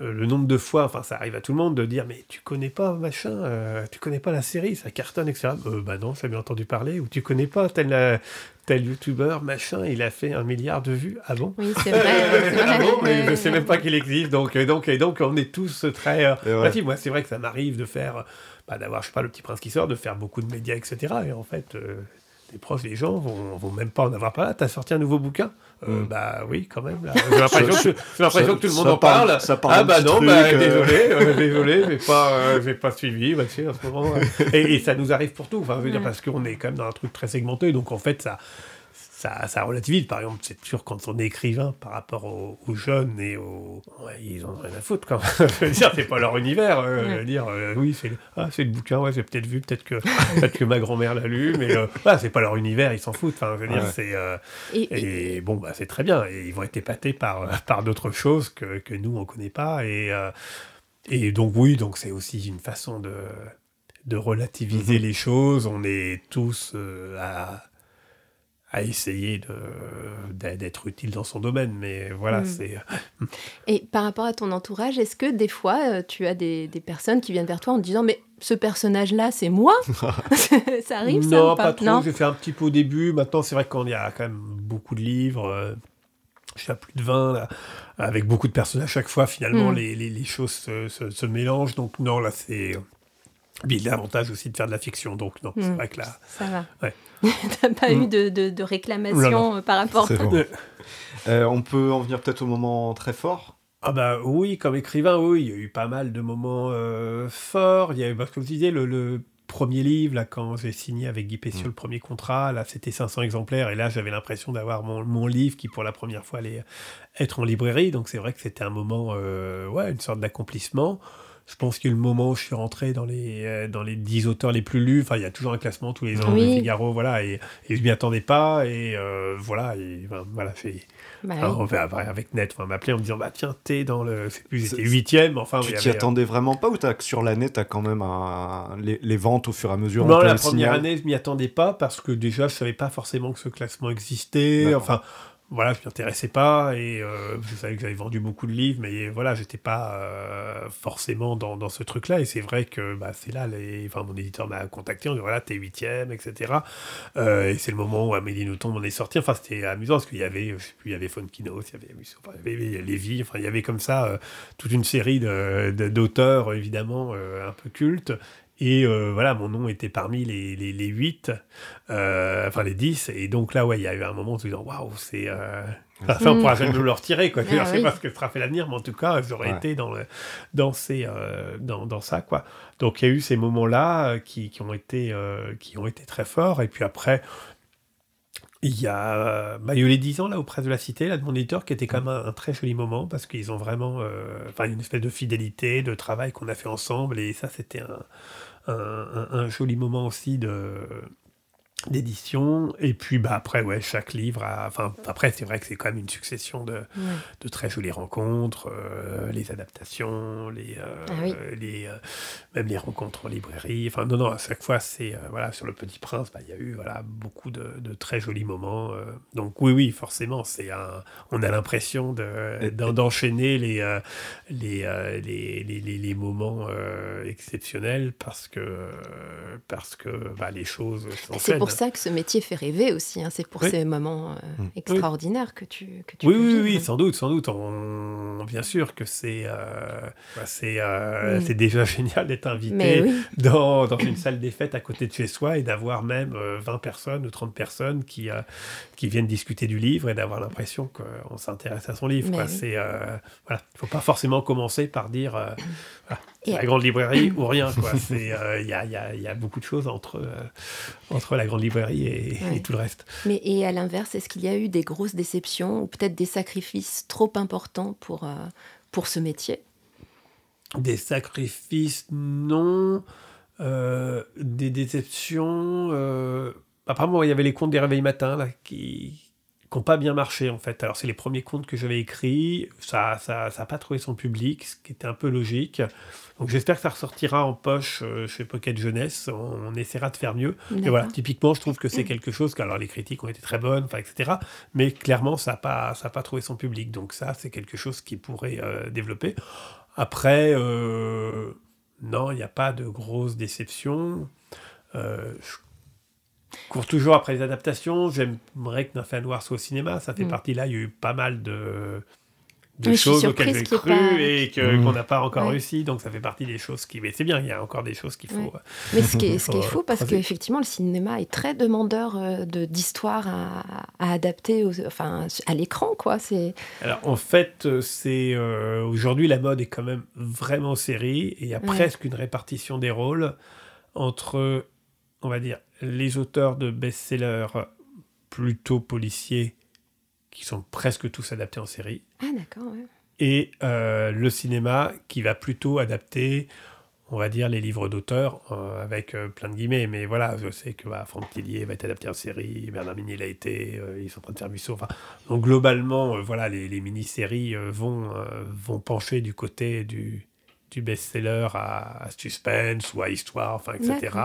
le nombre de fois, enfin ça arrive à tout le monde de dire mais tu connais pas machin, euh, tu connais pas la série, ça cartonne, etc. Euh, bah non, j'ai bien entendu parler, ou tu connais pas tel, tel youtubeur, machin, il a fait un milliard de vues. Ah bon? Oui, c'est vrai. ah bon, mais je sais même pas qu'il existe. Donc, donc, et donc on est tous très. Moi, c'est vrai que ça m'arrive de faire, bah, d'avoir, je sais pas, le petit prince qui sort, de faire beaucoup de médias, etc. Et en fait, les proches des gens vont, vont même pas en avoir pas là. T'as sorti un nouveau bouquin euh, mm. Bah oui, quand même. J'ai l'impression que, tout le monde en parle. ah bah non, bah, euh. désolé, euh, désolé, j'ai pas, j'ai pas suivi. Bah, tu sais, en ce moment, et, et, ça nous arrive pour tout. Enfin, je veux dire, parce qu'on est quand même dans un truc très segmenté. Donc en fait, ça, ça, ça relativise. Par exemple, c'est sûr, quand on est écrivain par rapport aux, jeunes et aux. ils ont rien à foutre quand même. je veux dire, c'est pas leur univers. Euh, dire, euh, oui, c'est ah, le bouquin, ouais, j'ai peut-être vu, peut-être que, peut que ma grand-mère l'a lu, mais euh, c'est pas leur univers, ils s'en foutent. Enfin, je veux dire, c'est. Euh, et, bon, bah, c'est très bien. Et ils vont être épatés par, par d'autres choses que, que nous, on connaît pas. Et, et donc, oui, donc c'est aussi une façon de de relativiser mm-hmm. les choses. On est tous à, à essayer d'être utile dans son domaine. Mais voilà, mm. c'est... Euh, Et par rapport à ton entourage, est-ce que des fois, euh, tu as des, des, personnes qui viennent vers toi en te disant, mais ce personnage-là, c'est moi Ça arrive, ça Non, pas, trop. J'ai fait un petit peu au début. Maintenant, c'est vrai qu'on y a quand même beaucoup de livres. Euh, je suis à plus de 20, là, avec beaucoup de personnages. À chaque fois, finalement, mm. les, les, les, choses se, se, mélangent. Donc, non, là, c'est... Mais l'avantage aussi de faire de la fiction, donc non, c'est mm. vrai que là... Ça va. Ouais. T'as pas eu de, de, réclamation euh, par rapport euh, On peut en venir peut-être au moment très fort ah bah oui, comme écrivain, oui, il y a eu pas mal de moments euh, forts. Il y a eu, bah, comme je disais, le, le premier livre, là, quand j'ai signé avec Guy Pessieux mm. le premier contrat, là, c'était 500 exemplaires. Et là, j'avais l'impression d'avoir mon, mon, livre qui, pour la première fois, allait être en librairie. Donc, c'est vrai que c'était un moment, euh, ouais, une sorte d'accomplissement. Je pense que le moment où je suis rentré dans les, euh, dans les 10 auteurs les plus lus, enfin, il y a toujours un classement tous les ans oui. Figaro, voilà, et, et je m'y attendais pas, et euh, voilà, et voilà, c'est bah avec Net, on m'appelait en me disant bah tiens, t'es dans le. J'étais huitième, enfin. Tu t'y attendais vraiment pas ou as, sur l'année, t'as quand même un, les, les, ventes au fur et à mesure Non, la première année, je m'y attendais pas parce que déjà, je savais pas forcément que ce classement existait. Enfin, voilà, je m'y intéressais pas et euh, je savais que j'avais vendu beaucoup de livres, mais voilà, j'étais pas euh, forcément dans, dans ce truc-là. Et c'est vrai que bah, c'est là, les, enfin, mon éditeur m'a contacté, on dit voilà, t'es huitième, etc. Euh, et c'est le moment où Amélie Nothomb m'en est sorti. Enfin, c'était amusant parce qu'il y avait, je il y avait Fonkinos, il y avait, enfin, enfin, il y avait comme ça toute une série d'auteurs, de, évidemment, un peu cultes. Et euh, voilà, mon nom était parmi les, les, les 8, euh, enfin les 10. Et donc là, ouais, il y a eu un moment où je me disant, waouh, c'est. Euh... Enfin, on pourra jamais me le retirer, quoi. Ah, je sais pas ce que sera fait l'avenir, mais en tout cas, j'aurais été dans, le, dans, ces, euh, dans, dans, ça, quoi. Donc il y a eu ces moments-là qui, qui, ont été, qui ont été très forts. Et puis après, il y a bah, il y a eu les 10 ans là auprès de la Cité, là, de mon éditeur, qui était quand même un, très joli moment parce qu'ils ont vraiment enfin une espèce de fidélité, de travail qu'on a fait ensemble. Et ça, c'était un, un, joli moment aussi de d'édition. Et puis bah après ouais chaque livre enfin après c'est vrai que c'est quand même une succession de, de très jolies rencontres euh, les adaptations les, euh, ah les euh, même les rencontres en librairie. Enfin non non à chaque fois c'est voilà sur le Petit Prince bah, il y a eu voilà beaucoup de, de très jolis moments donc oui oui forcément c'est un on a l'impression de d'enchaîner les, les, les, les, les moments exceptionnels parce que parce que bah, les choses c'est pour ça que ce métier fait rêver aussi. Hein. C'est pour ces moments euh, mm. extraordinaires que tu, que tu Oui, oui, oui, sans doute, sans doute. On, bien sûr que c'est euh, bah, c'est euh, mm. déjà génial d'être invité dans, dans, une salle des fêtes à côté de chez soi et d'avoir même 20 personnes ou 30 personnes qui, qui viennent discuter du livre et d'avoir l'impression qu'on s'intéresse à son livre. Il ne faut pas forcément commencer par dire la grande librairie ou rien. Il y, a, y, a, y, a, beaucoup de choses entre, entre la grande librairie et, tout le reste. Mais et à l'inverse, est-ce qu'il y a eu des grosses déceptions ou peut-être des sacrifices trop importants pour, euh, pour ce métier? Des sacrifices, non. Euh, des déceptions. Euh... Apparemment, il y avait les contes des réveils matins là, qui n'ont pas bien marché en fait. Alors c'est les premiers contes que j'avais écrits, ça n'a ça, ça pas trouvé son public, ce qui était un peu logique. Donc j'espère que ça ressortira en poche euh, chez Pocket Jeunesse. On, essaiera de faire mieux. Et voilà, typiquement, je trouve que c'est quelque chose. Que, alors les critiques ont été très bonnes, etc. Mais clairement, ça n'a pas, ça pas trouvé son public. Donc ça, c'est quelque chose qui pourrait euh, développer. Après, euh, non, il n'y a pas de grosses déceptions. je cours toujours après les adaptations. J'aimerais que Nymphéa Noir soit au cinéma. Ça fait mm. partie là. Il y a eu pas mal de des choses auxquelles j'ai cru et mmh. qu'on n'a pas encore réussi. Donc ça fait partie des choses qui. Mais c'est bien, il y a encore des choses qu'il faut. Euh, Mais ce qui est, ce qui est fou, parce qu'effectivement, le cinéma est très demandeur euh, d'histoires à, à, adapter enfin, à l'écran, quoi. Alors en fait, euh, c'est aujourd'hui la mode est quand même vraiment série et il y a presque une répartition des rôles entre, on va dire, les auteurs de best-sellers plutôt policiers qui sont presque tous adaptés en série. Ah, d'accord, ouais. Et euh, le cinéma qui va plutôt adapter, on va dire, les livres d'auteurs, euh, avec euh, plein de guillemets. Mais voilà, je sais que bah, Franck Tillier va être adapté en série, Bernard Minier l'a été, ils sont en train de faire Musso. Enfin, donc globalement, voilà, les, les mini-séries vont, vont pencher du côté du, du best-seller à, suspense ou à histoire, enfin, etc.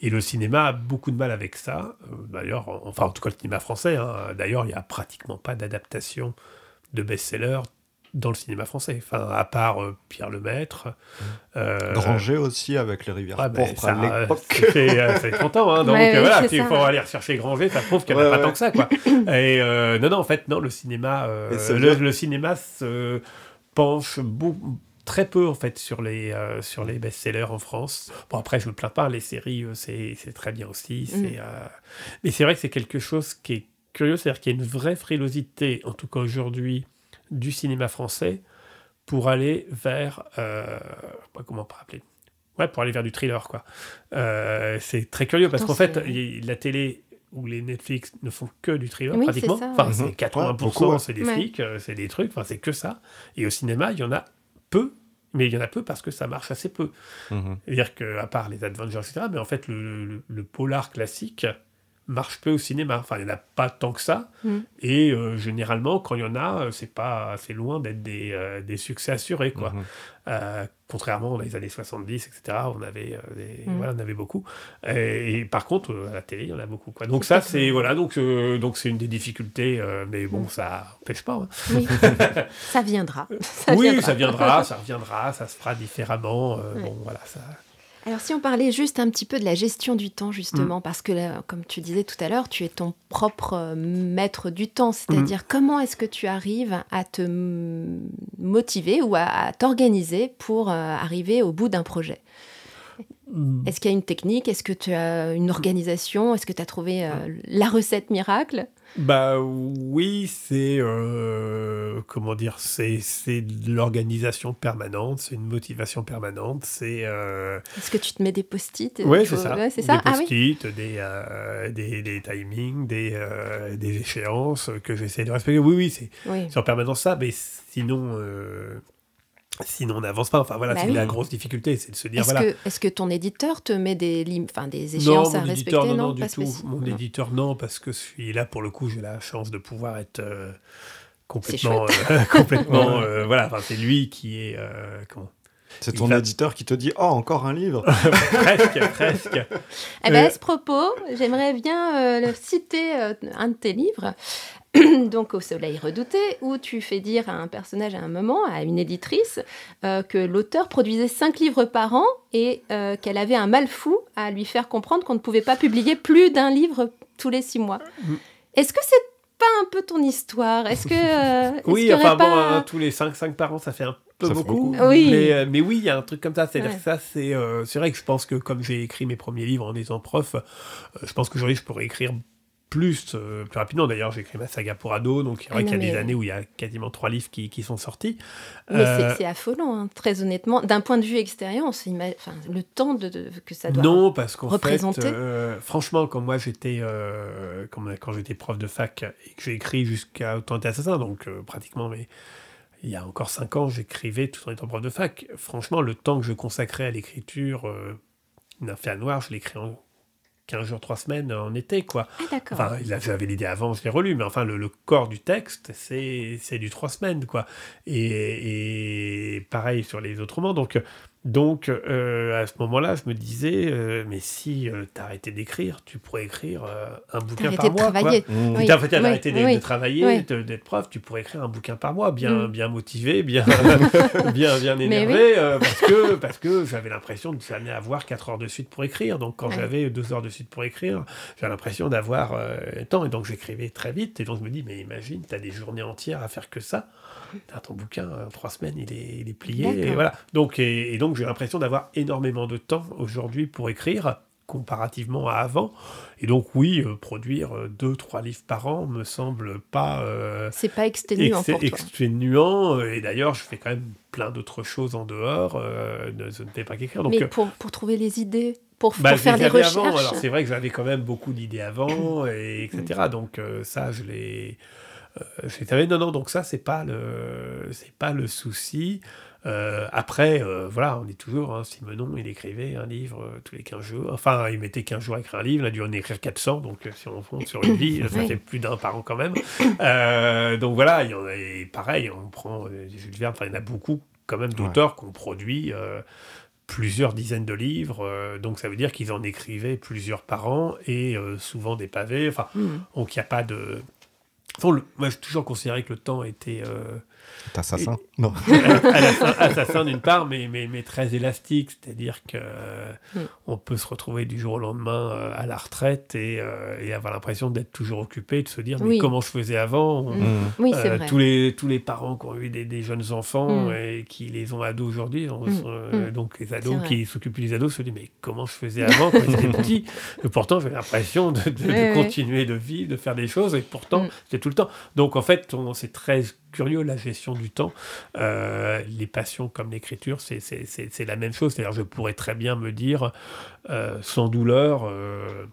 Et le cinéma a beaucoup de mal avec ça. Euh, d'ailleurs, enfin, en tout cas, le cinéma français. Hein. D'ailleurs, il n'y a pratiquement pas d'adaptation de best-seller dans le cinéma français. Enfin, à part euh, Pierre Lemaître. Euh, Granger aussi, avec les rivières ben, pourpres à l'époque. Ça fait 30 ans, hein, donc voilà, il faut aller rechercher Granger, ça prouve qu'il n'y en a pas tant que ça, quoi. Et non, non, en fait, non, le cinéma, le, le, cinéma se penche beaucoup très peu en fait sur les, euh, sur les best-sellers en France. Bon après je me plains pas, les séries euh, c'est, très bien aussi. Mm. Euh, mais c'est vrai que c'est quelque chose qui est curieux, c'est-à-dire qu'il y a une vraie frilosité, en tout cas aujourd'hui, du cinéma français pour aller vers, comment on peut appeler, Ouais, pour aller vers du thriller, quoi. Euh, c'est très curieux parce qu'en fait, la télé ou les Netflix ne font que du thriller pratiquement. enfin, c'est 80%, c'est des flics, c'est des trucs, enfin, c'est que ça. Et au cinéma, il y en a peu, mais il y en a peu parce que ça marche assez peu. Mhm. C'est-à-dire qu'à part les Avengers, etc., mais en fait, le, le polar classique, marche peu au cinéma. Enfin, il n'y en a pas tant que ça. Mm. Et euh, généralement, quand il y en a, euh, c'est pas assez loin d'être des, euh, des, succès assurés, quoi. Mm-hmm. contrairement dans les années 70, etc., on avait, mm. voilà, on avait beaucoup. Et, par contre, à la télé, il y en a beaucoup, quoi. Donc ça, c'est voilà, donc donc c'est une des difficultés, mais bon, mm. ça n'empêche pas. Hein. Oui. ça viendra. Ça oui, viendra. ça viendra, ça reviendra, ça se fera différemment. Bon, voilà, ça. Alors si on parlait juste un petit peu de la gestion du temps justement, mm. parce que comme tu disais tout à l'heure, tu es ton propre euh, maître du temps, c'est-à-dire mm. comment est-ce que tu arrives à te motiver ou à, t'organiser pour euh, arriver au bout d'un projet? Mm. Est-ce qu'il y a une technique? Est-ce que tu as une organisation? Est-ce que tu as trouvé euh, la recette miracle? Bah oui, c'est euh, comment dire, c'est c'est de l'organisation permanente, c'est une motivation permanente, c'est. Euh... Est-ce que tu te mets des post-it Oui, c'est ça. c'est ça? Des ah post-it, des, euh, des, des timings, des des échéances que j'essaie de respecter. Oui, oui, c'est oui. en permanence ça, mais sinon Sinon, on n'avance pas. Enfin, voilà, bah c'est la grosse difficulté, c'est de se dire. Est-ce voilà. que, est que, ton éditeur te met des, enfin, des échéances à respecter Non, non, du tout. Mon éditeur, non, parce que celui-là, pour le coup, j'ai la chance de pouvoir être euh, complètement. Euh, complètement euh, voilà, enfin, c'est lui qui est. comment c'est ton éditeur qui te dit Oh, encore un livre Presque, presque. Eh ben, à ce propos, j'aimerais bien citer un de tes livres. donc au Soleil redouté, où tu fais dire à un personnage à un moment, à une éditrice, euh, que l'auteur produisait cinq livres par an et euh, qu'elle avait un mal fou à lui faire comprendre qu'on ne pouvait pas publier plus d'un livre tous les six mois. Mm. Est-ce que c'est pas un peu ton histoire? Est-ce que euh, oui, enfin bon, tous les cinq, cinq par an, ça fait un peu beaucoup. Oui. Mais, oui, il y a un truc comme ça. C'est ça, c'est c'est vrai que je pense que comme j'ai écrit mes premiers livres en étant prof, je pense qu'aujourd'hui je pourrais écrire plus, euh, plus rapidement. D'ailleurs, j'ai écrit ma saga pour ado, donc il y a des années où il y a quasiment trois livres qui, qui sont sortis. Mais euh, c'est affolant, hein, très honnêtement. D'un point de vue extérieur, enfin, le temps de, que ça doit non, parce qu'en. Fait, euh, franchement, quand moi j'étais quand, quand j'étais prof de fac et que j'ai écrit jusqu'à Autant assassin, donc pratiquement, mais il y a encore cinq ans, j'écrivais tout en étant prof de fac. Franchement, le temps que je consacrais à l'écriture, une affaire noire, je l'écris en 15 jours, 3 semaines en été, quoi. Ah, enfin, j'avais l'idée avant, je l'ai relu, mais enfin, le, corps du texte, c'est du 3 semaines, quoi. Et, et, pareil sur les autres romans. Donc, donc, euh, à ce moment-là, je me disais, euh, mais si euh, tu arrêtais d'écrire, tu pourrais écrire un bouquin par mois. Travailler. Quoi. Mmh. Oui. En fait, arrêté de, travailler, d'être prof, tu pourrais écrire un bouquin par mois, bien, mmh. bien motivé, bien, bien, bien énervé, parce que, parce que j'avais l'impression de jamais avoir 4 heures de suite pour écrire. Donc, quand j'avais 2 heures de suite pour écrire, j'avais l'impression d'avoir temps. Et donc, j'écrivais très vite. Et donc, je me dis, mais imagine, tu as des journées entières à faire que ça ton bouquin, en trois semaines, il est, il est plié. Et voilà. Donc, et, donc j'ai l'impression d'avoir énormément de temps aujourd'hui pour écrire comparativement à avant. Et donc oui, euh, produire euh, deux, trois livres par an me semble pas... Euh, c'est pas exténuant pour toi. Exténuant, et d'ailleurs je fais quand même plein d'autres choses en dehors, je ne fais pas qu'écrire. Mais pour, pour, trouver les idées pour, bah, faire des recherches. Alors c'est vrai que j'avais quand même beaucoup d'idées avant, et etc. Donc ça, je l'ai euh, non, non, donc ça, c'est pas le, c'est pas le souci. Euh, après, euh, voilà, on est toujours, hein, Simonon, il écrivait un livre tous les 15 jours. Enfin, il mettait 15 jours à écrire un livre, il a dû en écrire 400, donc si on compte sur une vie, ça fait plus d'un par an quand même. donc voilà, il y en a, pareil, on prend Jules Verne, enfin, il y en a beaucoup quand même d'auteurs qui ont produit plusieurs dizaines de livres, donc ça veut dire qu'ils en écrivaient plusieurs par an et souvent des pavés. Enfin, mm. donc il n'y a pas de moi, j'ai toujours considéré que le temps était. Euh, assassin? Non. assassin d'une part, mais, mais, mais, très élastique. C'est-à-dire que mm. on peut se retrouver du jour au lendemain euh, à la retraite et, euh, et avoir l'impression d'être toujours occupé, de se dire mais comment je faisais avant? Mm. Oui, c'est vrai. Tous, les, tous les parents qui ont eu des, des jeunes enfants mm. et qui les ont ados aujourd'hui, donc les ados qui s'occupent des ados se disent mais comment je faisais avant quand j'étais petit? Et Pourtant, j'ai l'impression de, de, continuer de vivre, de faire des choses et pourtant, j'étais tout le temps. Donc en fait, c'est très curieux la gestion du temps. Euh, les passions comme l'écriture, c'est la même chose. C'est-à-dire, je pourrais très bien me dire, euh, sans douleur, euh,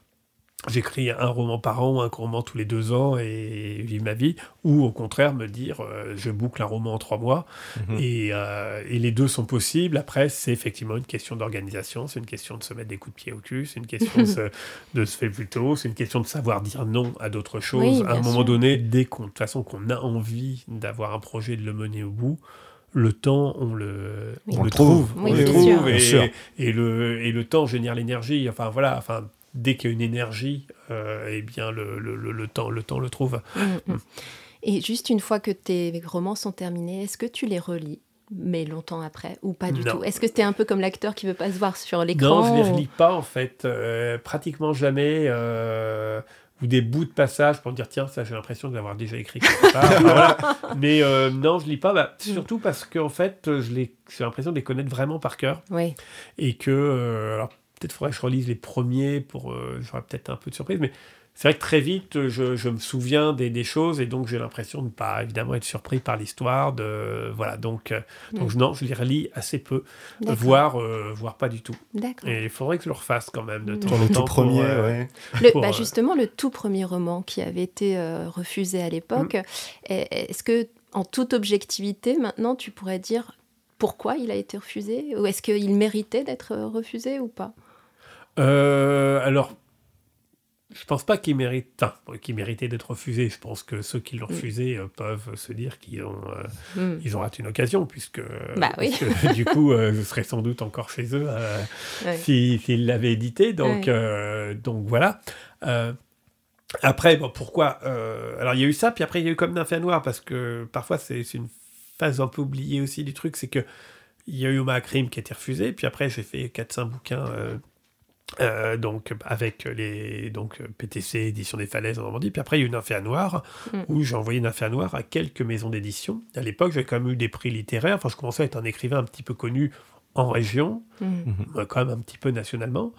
j'écris un roman par an, un roman tous les deux ans et vivre ma vie, ou au contraire me dire euh, je boucle un roman en trois mois mhm. et, euh, et, les deux sont possibles. Après, c'est effectivement une question d'organisation, c'est une question de se mettre des coups de pied au cul, c'est une question de, se, de se faire plus tôt, c'est une question de savoir dire non à d'autres choses. à un moment donné, dès qu'on, de toute façon qu'on a envie d'avoir un projet, de le mener au bout, le temps, on le, on, le trouve. on le trouve. Et, et, le, et le temps génère l'énergie. Enfin, voilà. Enfin, dès qu'il y a une énergie, euh, eh bien le, le, le, temps, le temps le trouve. Mm, mm. Mm. Et juste une fois que tes romans sont terminés, est-ce que tu les relis mais longtemps après ou pas du tout? Est-ce que c'était un peu comme l'acteur qui veut pas se voir sur l'écran Non, je les relis pas en fait, euh, pratiquement jamais. Euh, ou des bouts de passage pour me dire tiens ça j'ai l'impression de l'avoir déjà écrit quelque part. mais non je lis pas bah, surtout parce qu'en fait je j'ai l'impression de les connaître vraiment par cœur oui. et que alors Peut-être faudrait que je relise les premiers pour. Euh, j'aurais peut-être un peu de surprise, mais c'est vrai que très vite, je, je me souviens des, des, choses et donc j'ai l'impression de ne pas évidemment être surpris par l'histoire. De, voilà, donc, euh, donc mm. non, je les relis assez peu, voire, euh, voire pas du tout. Et il faudrait que je le refasse quand même de mm. temps en temps. premier, le, bah, justement, le tout premier roman qui avait été refusé à l'époque, mm. est-ce que en toute objectivité, maintenant, tu pourrais dire pourquoi il a été refusé Ou est-ce qu'il méritait d'être refusé ou pas? Euh, alors, je pense pas qu'il mérite, qu'il méritait d'être refusé. Je pense que ceux qui l'ont mm. refusé euh, peuvent se dire qu'ils ont, euh, mm. ils ont raté une occasion, puisque, bah du coup, je serais sans doute encore chez eux s'ils l'avaient édité. Donc, donc voilà. après, bon, pourquoi Alors, il y a eu ça, puis après, il y a eu comme Nymphéa Noir, parce que parfois, c'est une phase un peu oubliée aussi du truc, c'est que il y a eu Oma Crime qui a été refusé, puis après, j'ai fait 4-5 bouquins euh, donc avec les donc PTC édition des falaises en Normandie puis après il y a eu Nymphéa Noir mm. où j'ai envoyé Nymphéa Noir à quelques maisons d'édition à l'époque j'avais quand même eu des prix littéraires enfin je commençais à être un écrivain un petit peu connu en région mm. euh, quand même un petit peu nationalement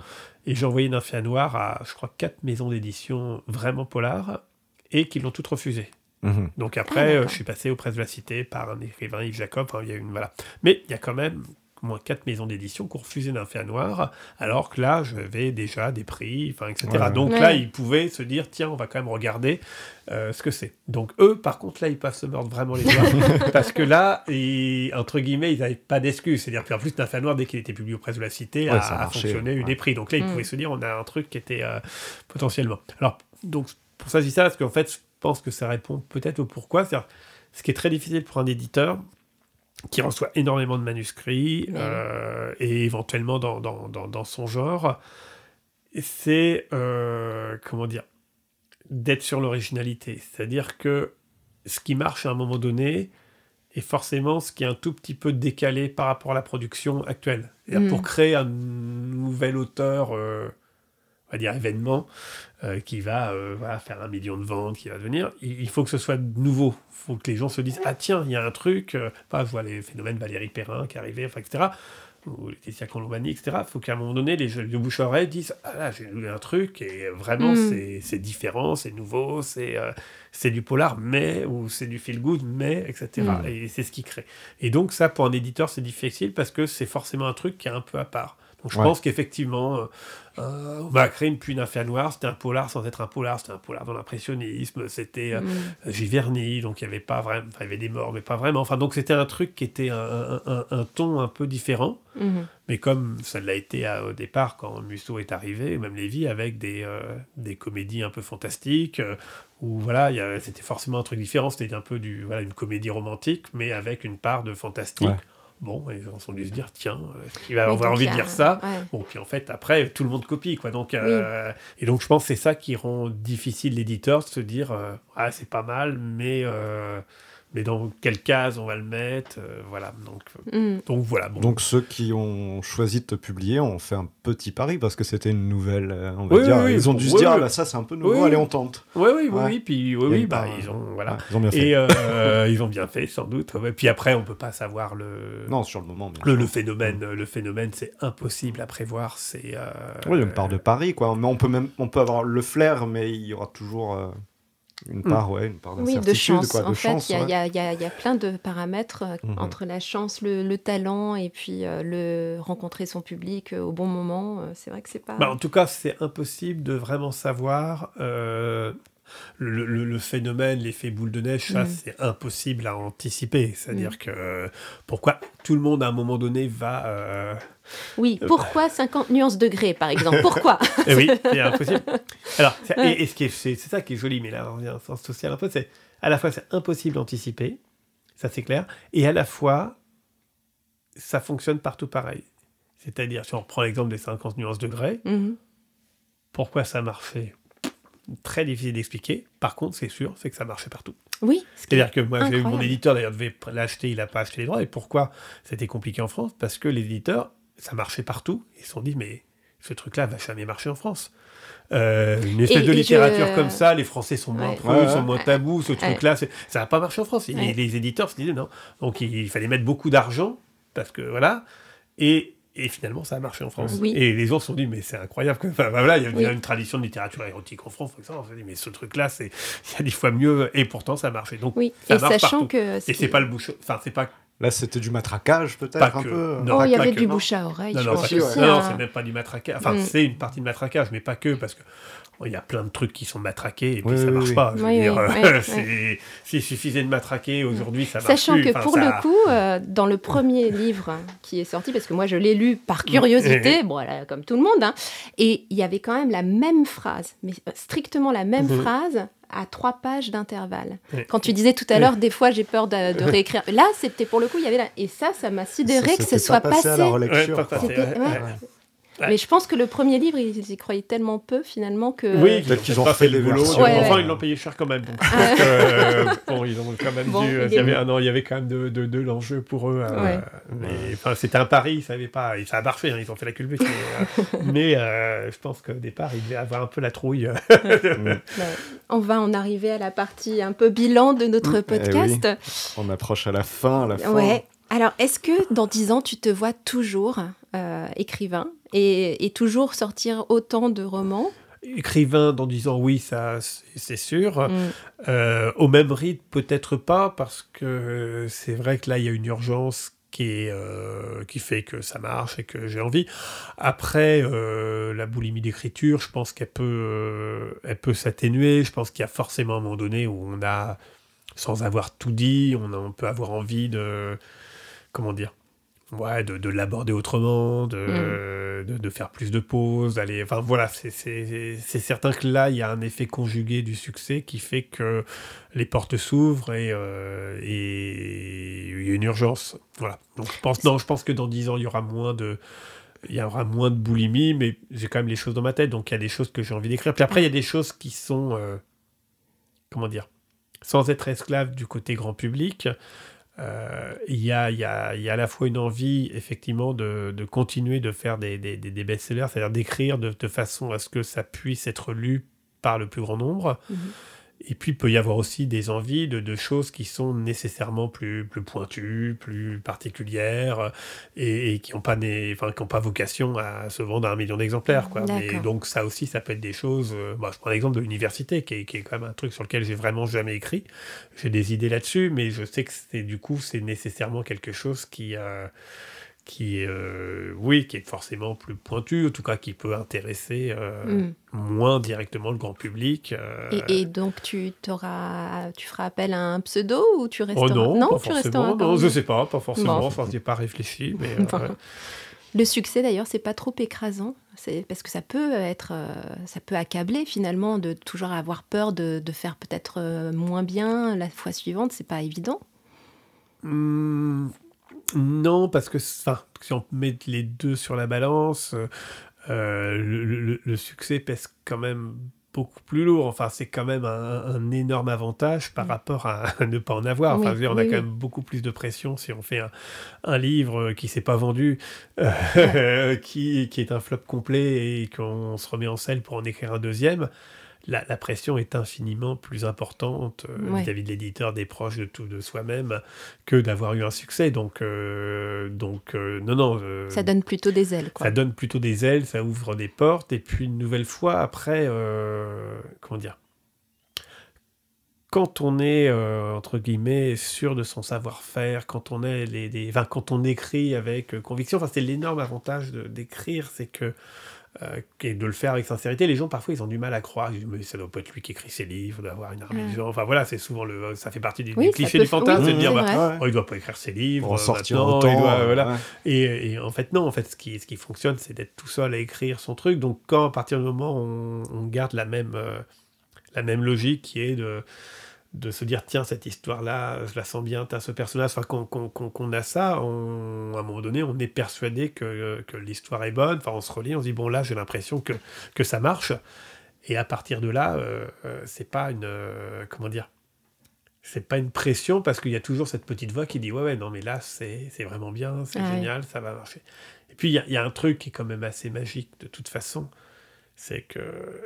et j'ai envoyé Nymphéa Noir à je crois quatre maisons d'édition vraiment polar et qui l'ont toutes refusé mm-hmm. donc après, ah, euh, je suis passé aux presses de la Cité par un écrivain Yves Jacob. il y a une voilà. Mais il y a quand même moins quatre maisons d'édition qui ont refusé d'un noir, alors que là, j'avais déjà des prix, enfin, etc. Donc là, ils pouvaient se dire, tiens, on va quand même regarder euh, ce que c'est. Donc eux, par contre, là, ils peuvent se mordre vraiment les doigts, parce que là, entre guillemets, ils n'avaient pas d'excuses. C'est-à-dire qu'en plus, d'un noir, dès qu'il était publié auprès de la Cité, a, fonctionné, eu des prix. Donc là, ils mm. pouvaient se dire, on a un truc qui était euh, potentiellement. Alors, donc, pour ça, je dis ça, parce qu'en fait, je pense que ça répond peut-être au pourquoi. C'est-à-dire, ce qui est très difficile pour un éditeur, qui reçoit énormément de manuscrits euh, et éventuellement dans, dans, dans, son genre, c'est euh, comment dire d'être sur l'originalité, c'est-à-dire que ce qui marche à un moment donné est forcément ce qui est un tout petit peu décalé par rapport à la production actuelle. Mm. Pour créer un nouvel auteur, euh, on va dire événement, euh, qui va euh, faire un million de ventes, qui va venir, il, faut que ce soit nouveau. Il faut que les gens se disent Ah, tiens, il y a un truc. Euh, pas, je vois les phénomènes Valérie Perrin qui arrivait, enfin, etc. Ou Laetitia Colombani, etc. Il faut qu'à un moment donné, les, les bouche oreille disent Ah là, j'ai lu un truc et vraiment, mm. c'est différent, c'est nouveau, c'est c'est du polar, mais, ou c'est du feel good, mais, etc. Mm. Et c'est ce qui crée. Et donc, ça, pour un éditeur, c'est difficile parce que c'est forcément un truc qui est un peu à part. Donc je pense qu'effectivement, euh, euh, créer une puis une noire, c'était un polar sans être un polar, c'était un polar dans l'impressionnisme, c'était euh, mm. Giverny, donc il y avait pas vraiment, il y avait des morts, mais pas vraiment. Enfin, donc c'était un truc qui était un, un, ton un peu différent, mm-hmm. mais comme ça l'a été au départ quand Musso est arrivé, même Lévy, avec des, des comédies un peu fantastiques, où voilà, c'était forcément un truc différent, c'était un peu du, voilà, une comédie romantique, mais avec une part de fantastique. Bon, ils ont dû se dire, tiens, il va avoir envie de dire ça Bon, puis en fait, après, tout le monde copie, quoi. Donc, euh, Et donc, je pense que c'est ça qui rend difficile l'éditeur de se dire, euh, ah, c'est pas mal, mais euh, mais dans quelle case on va le mettre euh, Voilà. Donc, euh, mm. donc voilà. Donc ceux qui ont choisi de te publier ont fait un petit pari parce que c'était une nouvelle. Euh, on va dire, ils ont dû se dire, ah, ça c'est un peu nouveau, allez on tente. Oui, oui, oui, Puis oui, oui, bah, ils ont voilà. ils ont bien fait. Et ils ont bien fait sans doute. Puis après, on peut pas savoir le. Non, sur le moment. Le, le, phénomène, le phénomène, c'est impossible à prévoir. C'est. oui, une part de pari quoi. Mais on peut même, on peut avoir le flair, mais il y aura toujours une part, ouais, une part oui, de chance. en fait, il y, a plein de paramètres mhm. entre la chance, le, talent et puis le rencontrer son public au bon moment. c'est vrai que c'est pas. Bah, en tout cas, c'est impossible de vraiment savoir le, phénomène, l'effet boule de neige, ça, mm. c'est impossible à anticiper. C'est-à-dire mm. que pourquoi tout le monde, à un moment donné, va. Euh, oui, euh, pourquoi 50 nuances degrés, par exemple? Pourquoi? Eh Oui, c'est impossible. Alors, et, ce qui c'est, ça qui est joli, mais là, on revient un sens social un peu, c'est à la fois, c'est impossible d'anticiper, ça c'est clair, et à la fois, ça fonctionne partout pareil. C'est-à-dire, si on reprend l'exemple des 50 nuances degrés, mm-hmm. pourquoi ça marchait? Très difficile d'expliquer. Par contre, c'est sûr, c'est que ça marchait partout. Oui. C'est-à-dire que moi, mon éditeur d'ailleurs devait l'acheter, il n'a pas acheté les droits. Et pourquoi c'était compliqué en France? Parce que les éditeurs, ça marchait partout. Ils se sont dit, mais ce truc-là va jamais marcher en France. Euh, une espèce de littérature comme ça, les Français sont moins ouais. sont moins tabous, ce truc-là, ça va pas marcher en France. Et les éditeurs se disaient non. Donc il fallait mettre beaucoup d'argent, parce que voilà. Et et finalement, ça a marché en France. Et les gens se sont dit, mais c'est incroyable. Enfin, voilà, il y a une tradition de littérature érotique en France. On s'est dit, mais ce truc-là, c'est il y a des fois mieux. Et pourtant, ça a marché. Donc, oui. ça et sachant que. Et c'est pas le bouche. Enfin, c'est pas Là, c'était du matraquage, peut-être, un peu Non, oh, il y avait du bouche à oreille. Non, non, non, c'est même pas du matraquage. Enfin, mm. c'est une partie de matraquage, mais pas que, parce que il y a plein de trucs qui sont matraqués et puis ça marche pas. Je veux dire, euh, s'il suffisait de matraquer aujourd'hui, ça marche Sachant que pour le coup, euh, dans le premier livre qui est sorti, parce que moi je l'ai lu par curiosité, bon, comme tout le monde, hein, et il y avait quand même la même phrase, mais strictement la même mhm. phrase à trois pages d'intervalle. Quand tu disais tout à l'heure, des fois j'ai peur de, réécrire. Là, c'était pour le coup, il y avait là. Et ça, ça m'a sidéré que ce soit passé. À la mais je pense que le premier livre, ils y croyaient tellement peu finalement que. Oui, peut-être qu'ils ont fait les vélos. Enfin, ils l'ont payé cher quand même. Ah. Euh, bon, ils ont quand même dû. Il y, avait, il y avait quand même de, de, de l'enjeu pour eux. Euh, mais enfin, c'était un pari, ils savaient pas. Ça a marché, hein, ils ont fait la culbute. mais, euh, je pense qu'au départ, ils devaient avoir un peu la trouille. On va en arriver à la partie un peu bilan de notre mm. podcast. Eh On approche à la fin, à la fin. Ouais. Alors, est-ce que dans dix ans, tu te vois toujours écrivain? Et, toujours sortir autant de romans écrivain dans disant oui, ça c'est sûr. Mm. Euh, au même rythme, peut-être pas, parce que c'est vrai que là, il y a une urgence qui, est, euh, qui fait que ça marche et que j'ai envie. Après, euh, la boulimie d'écriture, je pense qu'elle peut, elle peut s'atténuer. Je pense qu'il y a forcément un moment donné où on a, sans avoir tout dit, on peut avoir envie de. Comment dire ouais, de, de l'aborder autrement, de, mm. de, faire plus de pauses. Enfin voilà, c'est certain que là, il y a un effet conjugué du succès qui fait que les portes s'ouvrent et, euh, et il y a une urgence. Voilà. Donc je pense, non, je pense que dans dix ans, il y aura moins de. Il y aura moins de boulimie, mais j'ai quand même les choses dans ma tête, donc il y a des choses que j'ai envie d'écrire. Puis après, il y a des choses qui sont. Euh, comment dire Sans être esclave du côté grand public, euh, il y, a, y, y, a, à la fois une envie, effectivement, de, de continuer de faire des, des, best-sellers, c'est-à-dire d'écrire de, façon à ce que ça puisse être lu par le plus grand nombre. Mhm. Et puis, il peut y avoir aussi des envies de, de choses qui sont nécessairement plus, plus pointues, plus particulières, et, qui n'ont pas, enfin, pas vocation à se vendre à un million d'exemplaires. Quoi. Mais donc, ça aussi, ça peut être des choses. Euh, je prends l'exemple de l'université, qui est, qui est, quand même un truc sur lequel j'ai vraiment jamais écrit. J'ai des idées là-dessus, mais je sais que c'est du coup, c'est nécessairement quelque chose qui. Euh, qui est, euh, oui, qui est forcément plus pointu, en tout cas qui peut intéresser euh, mm. moins directement le grand public. Euh. Et, donc tu, auras, tu feras appel à un pseudo ou tu resteras... Oh non, pas forcément, non, je sais pas, pas forcément, enfin, je n'ai pas réfléchi. Mais, Le succès d'ailleurs, c'est pas trop écrasant, c'est parce que ça peut être, ça peut accabler finalement de toujours avoir peur de, de faire peut-être moins bien la fois suivante, c'est pas évident. Mmh non, parce que si on met les deux sur la balance, euh, le, succès pèse quand même beaucoup plus lourd. Enfin, c'est quand même un, énorme avantage par mm. rapport à, ne pas en avoir. Enfin, on a quand même beaucoup plus de pression si on fait un, livre qui s'est pas vendu, euh, qui, qui, est un flop complet et qu'on se remet en selle pour en écrire un deuxième la, pression est infiniment plus importante euh, vis-à-vis de l'éditeur, des proches, de tout, de soi-même, que d'avoir eu un succès. Donc, euh, donc euh, non, non. ça donne plutôt des ailes. Ça donne plutôt des ailes, ça ouvre des portes. Et puis, une nouvelle fois, après, comment dire quand on est, euh, entre guillemets, sûr de son savoir-faire, quand on est les, quand on écrit avec conviction, enfin, c'est l'énorme avantage d'écrire, c'est que euh, et de le faire avec sincérité. Les gens, parfois, ils ont du mal à croire. Mais ça doit pas être lui qui écrit ses livres, d'avoir une armée de gens. Enfin, voilà, c'est souvent le. Ça fait partie du, cliché du fantasme, de dire, bah, oh, il doit pas écrire ses livres. sortir autant, voilà. et, en fait, non, en fait, ce qui, ce qui fonctionne, c'est d'être tout seul à écrire son truc. Donc, quand, à partir du moment où on, garde la même, la même logique qui est de de se dire tiens cette histoire là je la sens bien as ce personnage enfin qu'on a ça à un moment donné on est persuadé que, l'histoire est bonne enfin on se relit on se dit bon là j'ai l'impression que, que ça marche. Et à partir de là euh, euh, c'est pas une euh, comment dire c'est pas une pression parce qu'il y a toujours cette petite voix qui dit ouais ouais non mais là c'est vraiment bien c'est génial ça va marcher. Et puis il y, y, a un truc qui est quand même assez magique de toute façon c'est que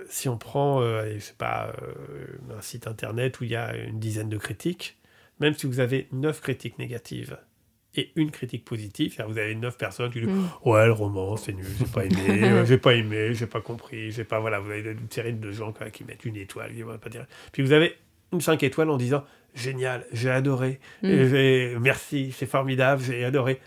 si on prend, euh, sais pas, euh, un site internet où il y a une dizaine de critiques, même si vous avez neuf critiques négatives et une critique positive, vous avez neuf personnes qui disent mm. ouais le roman c'est nul, j'ai pas aimé, euh, j'ai pas aimé, j'ai pas compris, j'ai pas voilà, vous avez une série de gens qui mettent une étoile, pas dire. Puis vous avez une cinq étoiles en disant génial, j'ai adoré, mm. merci, c'est formidable, j'ai adoré.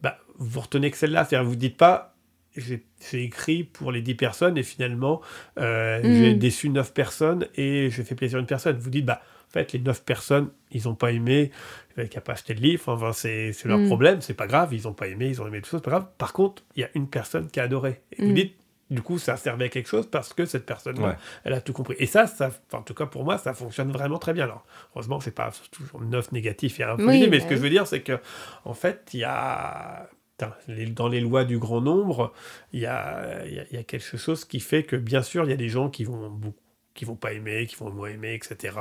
Bah, vous retenez que celle-là, c'est-à-dire vous dites pas j'ai écrit pour les 10 personnes et finalement euh, mm. j'ai déçu 9 personnes et j'ai fait plaisir à une personne. Vous dites, bah, en fait, les 9 personnes, ils n'ont pas aimé, il n'y a pas acheté le livre, enfin, c'est leur mm. problème, c'est pas grave, ils n'ont pas aimé, ils ont aimé tout ça, c'est pas grave. Par contre, il y a une personne qui a adoré. Et vous mm. dites, du coup, ça servait à quelque chose parce que cette personne-là, elle a tout compris. Et ça, ça, en tout cas pour moi, ça fonctionne vraiment très bien. Alors, heureusement, c'est pas toujours 9 négatifs et un peu mais ce que bah je veux dire, c'est que, en fait, il y a dans les lois du grand nombre, il y a, y a, quelque chose qui fait que, bien sûr, il y a des gens qui vont qui vont pas aimer, qui vont moins aimer, etc.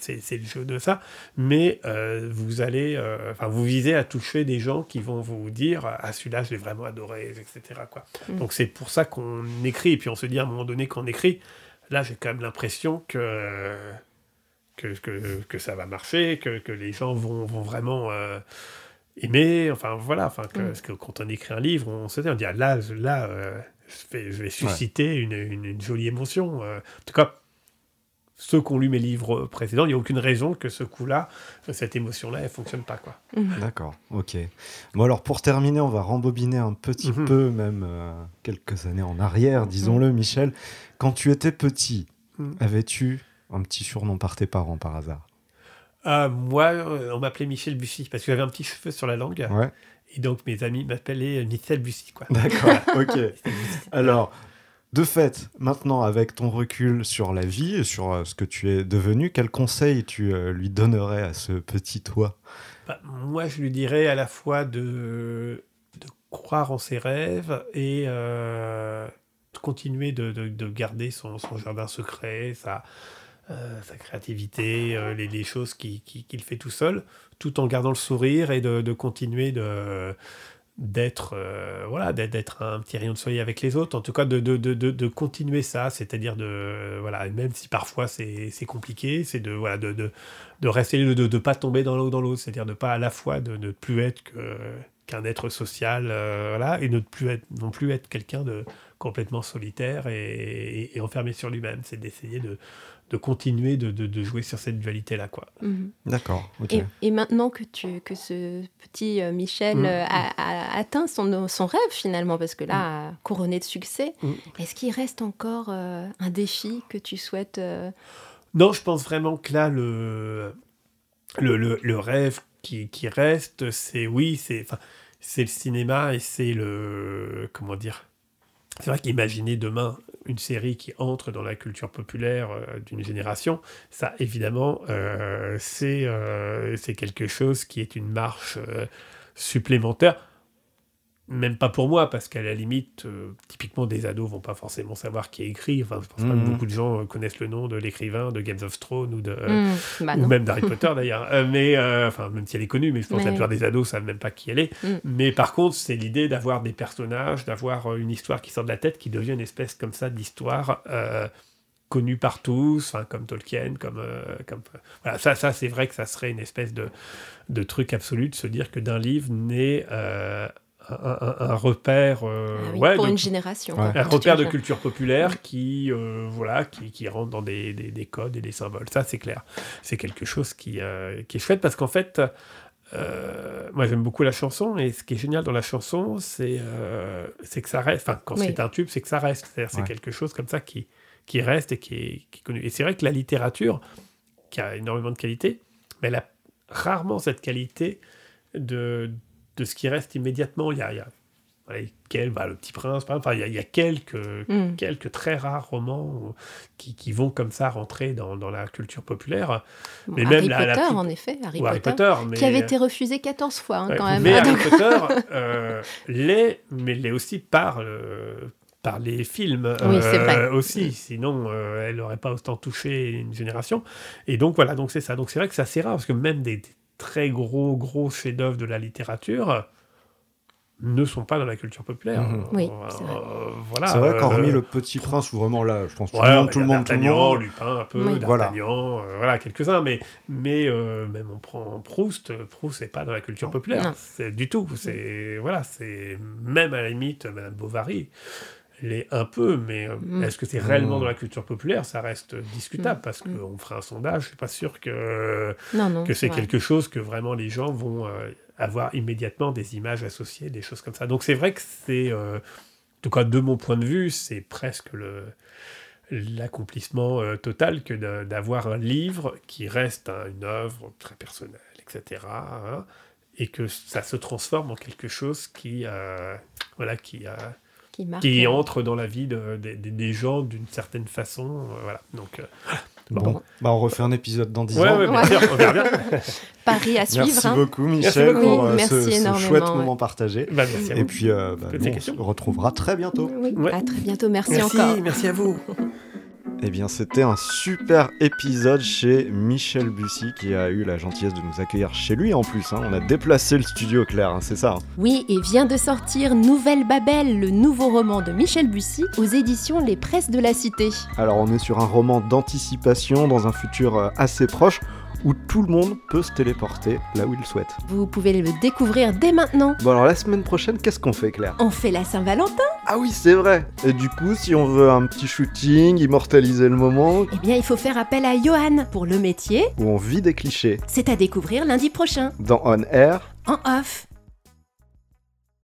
c'est le jeu de ça. Mais euh, vous allez, euh, enfin, vous visez à toucher des gens qui vont vous dire ah celui-là je l'ai vraiment adoré, etc. Quoi. Mm. Donc c'est pour ça qu'on écrit et puis on se dit à un moment donné qu'on écrit, là j'ai quand même l'impression que que, que, que, ça va marcher, que, que les gens vont, vont vraiment euh, aimer. Enfin, voilà. Enfin, que, mm. que, quand on écrit un livre, on se dit, on dit, ah, là, là euh, je, vais, je, vais, susciter une, une, jolie émotion. Euh. en tout cas, ceux qui ont lu mes livres précédents, il n'y a aucune raison que ce coup-là, cette émotion-là, elle fonctionne pas. quoi. Mm. D'accord, ok. Bon, alors pour terminer, on va rembobiner un petit mm-hmm. peu, même euh, quelques années en arrière, disons-le, Michel. Quand tu étais petit, mm. avais-tu un petit surnom par tes parents par hasard? Euh, moi, euh, on m'appelait Michel Bussy parce que j'avais un petit cheveu sur la langue. Et donc, mes amis m'appelaient Michel Bussy. D'accord, ok. Alors, de fait, maintenant, avec ton recul sur la vie et sur euh, ce que tu es devenu, quel conseil tu lui donnerais à ce petit toi? Bah, Moi, je lui dirais à la fois de, de croire en ses rêves et de continuer de, de, garder son, son, jardin secret, sa, euh, sa créativité, euh, les, choses qu'il fait tout seul, tout en gardant le sourire et de, continuer de d'être euh, voilà d'être un petit rayon de soleil avec les autres. En tout cas de, de, de, de continuer ça c'est-à-dire de voilà même si parfois c'est compliqué c'est de voilà de, de, rester de ne pas tomber dans l'eau dans l'autre c'est-à-dire de pas à la fois de ne plus être qu'un être social voilà et ne plus être non plus être quelqu'un de complètement solitaire et enfermé sur lui-même. C'est d'essayer de de continuer de, de, jouer sur cette dualité-là. quoi. Mhm. D'accord. Et, maintenant que, tu, que ce petit euh, Michel mhm. euh, a, atteint son, son rêve finalement, parce que là, mhm. couronné de succès, est-ce qu'il reste encore euh, un défi que tu souhaites Non, je pense vraiment que là, le, le, le, rêve qui, qui reste, c'est oui, c'est c'est le cinéma et c'est le... comment dire c'est vrai qu'imaginer demain une série qui entre dans la culture populaire euh, d'une génération, ça évidemment, euh, euh, c'est quelque chose qui est une marche supplémentaire même pas pour moi, parce qu'à la limite, euh, typiquement des ados vont pas forcément savoir qui a écrit. Enfin, je pense pas que mhm. beaucoup de gens euh, connaissent le nom de l'écrivain de Games of Thrones ou, de, mhm. bah ou même d'Harry Potter d'ailleurs. Euh, mais enfin, même si elle est connue, mais je pense que la plupart des ados savent même pas qui elle est. Mhm. Mais par contre, c'est l'idée d'avoir des personnages, d'avoir une histoire qui sort de la tête, qui devient une espèce comme ça d'histoire connue par tous, comme Tolkien, comme, comme voilà, ça, ça c'est vrai que ça serait une espèce de, de truc absolu de se dire que d'un livre naît un, repère. Ah pour une génération. Un repère de culture populaire qui, voilà, qui, qui, rentre dans des, des, codes et des symboles. Ça, c'est clair. C'est quelque chose qui, qui est chouette parce qu'en fait, moi j'aime beaucoup la chanson et ce qui est génial dans la chanson, c'est c'est que ça reste. Enfin, quand c'est un tube, c'est que ça reste. C'est quelque chose comme ça qui, qui reste et qui est, qui est connu. Et c'est vrai que la littérature, qui a énormément de qualité, mais elle a rarement cette qualité de, de ce qui reste immédiatement. Il y a, y a quel, bah, le Petit Prince, par exemple. Enfin, il, y a, quelques, mm. quelques très rares romans qui, qui, vont comme ça rentrer dans, dans la culture populaire. mais Harry même Potter, en effet, Harry, Potter, qui avait été refusé 14 fois hein, quand même. Mais Harry Potter euh, l'est, mais l'est aussi par, euh, par les films oui, vrai. Euh, aussi, sinon euh, elle n'aurait pas autant touché une génération. Et donc voilà, donc c'est ça. Donc c'est vrai que c'est assez rare parce que même des, très gros gros chefs-d'œuvre de la littérature ne sont pas dans la culture populaire. Mhm. Oui, c'est vrai. Euh, voilà, c'est vrai qu'hormis le Petit Prince, ou vraiment là, je pense tout, le monde, tout le monde, tout le monde, Lupin un peu, oui. D'Artagnan, voilà, quelques-uns, mais mais même on prend Proust, Proust n'est pas dans la culture populaire, c'est du tout. C'est voilà, c'est même à la limite Madame Bovary l'est un peu, mais euh, mm. est-ce que c'est réellement mm. dans la culture populaire? Ça reste discutable mm. parce qu'on fera un sondage. Je suis pas sûr que, que c'est quelque chose que vraiment les gens vont euh, avoir immédiatement des images associées, des choses comme ça. Donc c'est vrai que c'est, euh, en tout cas de mon point de vue, c'est presque le l'accomplissement total que d'avoir un livre qui reste une œuvre très personnelle, etc. Hein, et que ça se transforme en quelque chose qui, voilà, qui a qui, entre dans la vie des gens d'une certaine façon. Euh, voilà. Donc, euh, bon. Bah, on refait un épisode dans 10 ans. Ouais, bien sûr, on verra bien. Paris à suivre. Merci hein. beaucoup, Michel, pour euh, ce, chouette moment partagé. Bah, merci Et puis, bah, on se retrouvera très bientôt. À très bientôt. Merci, merci encore. Merci à vous. Eh bien, c'était un super épisode chez Michel Bussy qui a eu la gentillesse de nous accueillir chez lui en plus. Hein. On a déplacé le studio, Claire, hein, c'est ça hein. Oui, et vient de sortir Nouvelle Babel, le nouveau roman de Michel Bussy aux éditions Les Presses de la Cité. Alors, on est sur un roman d'anticipation dans un futur euh, assez proche où tout le monde peut se téléporter là où il souhaite. Vous pouvez le découvrir dès maintenant. Bon alors la semaine prochaine, qu'est-ce qu'on fait Claire? On fait la Saint-Valentin Ah oui, c'est vrai Et du coup, si on veut un petit shooting, immortaliser le moment... Eh bien, il faut faire appel à Johan pour le métier... Où on vit des clichés. C'est à découvrir lundi prochain. Dans On Air... En off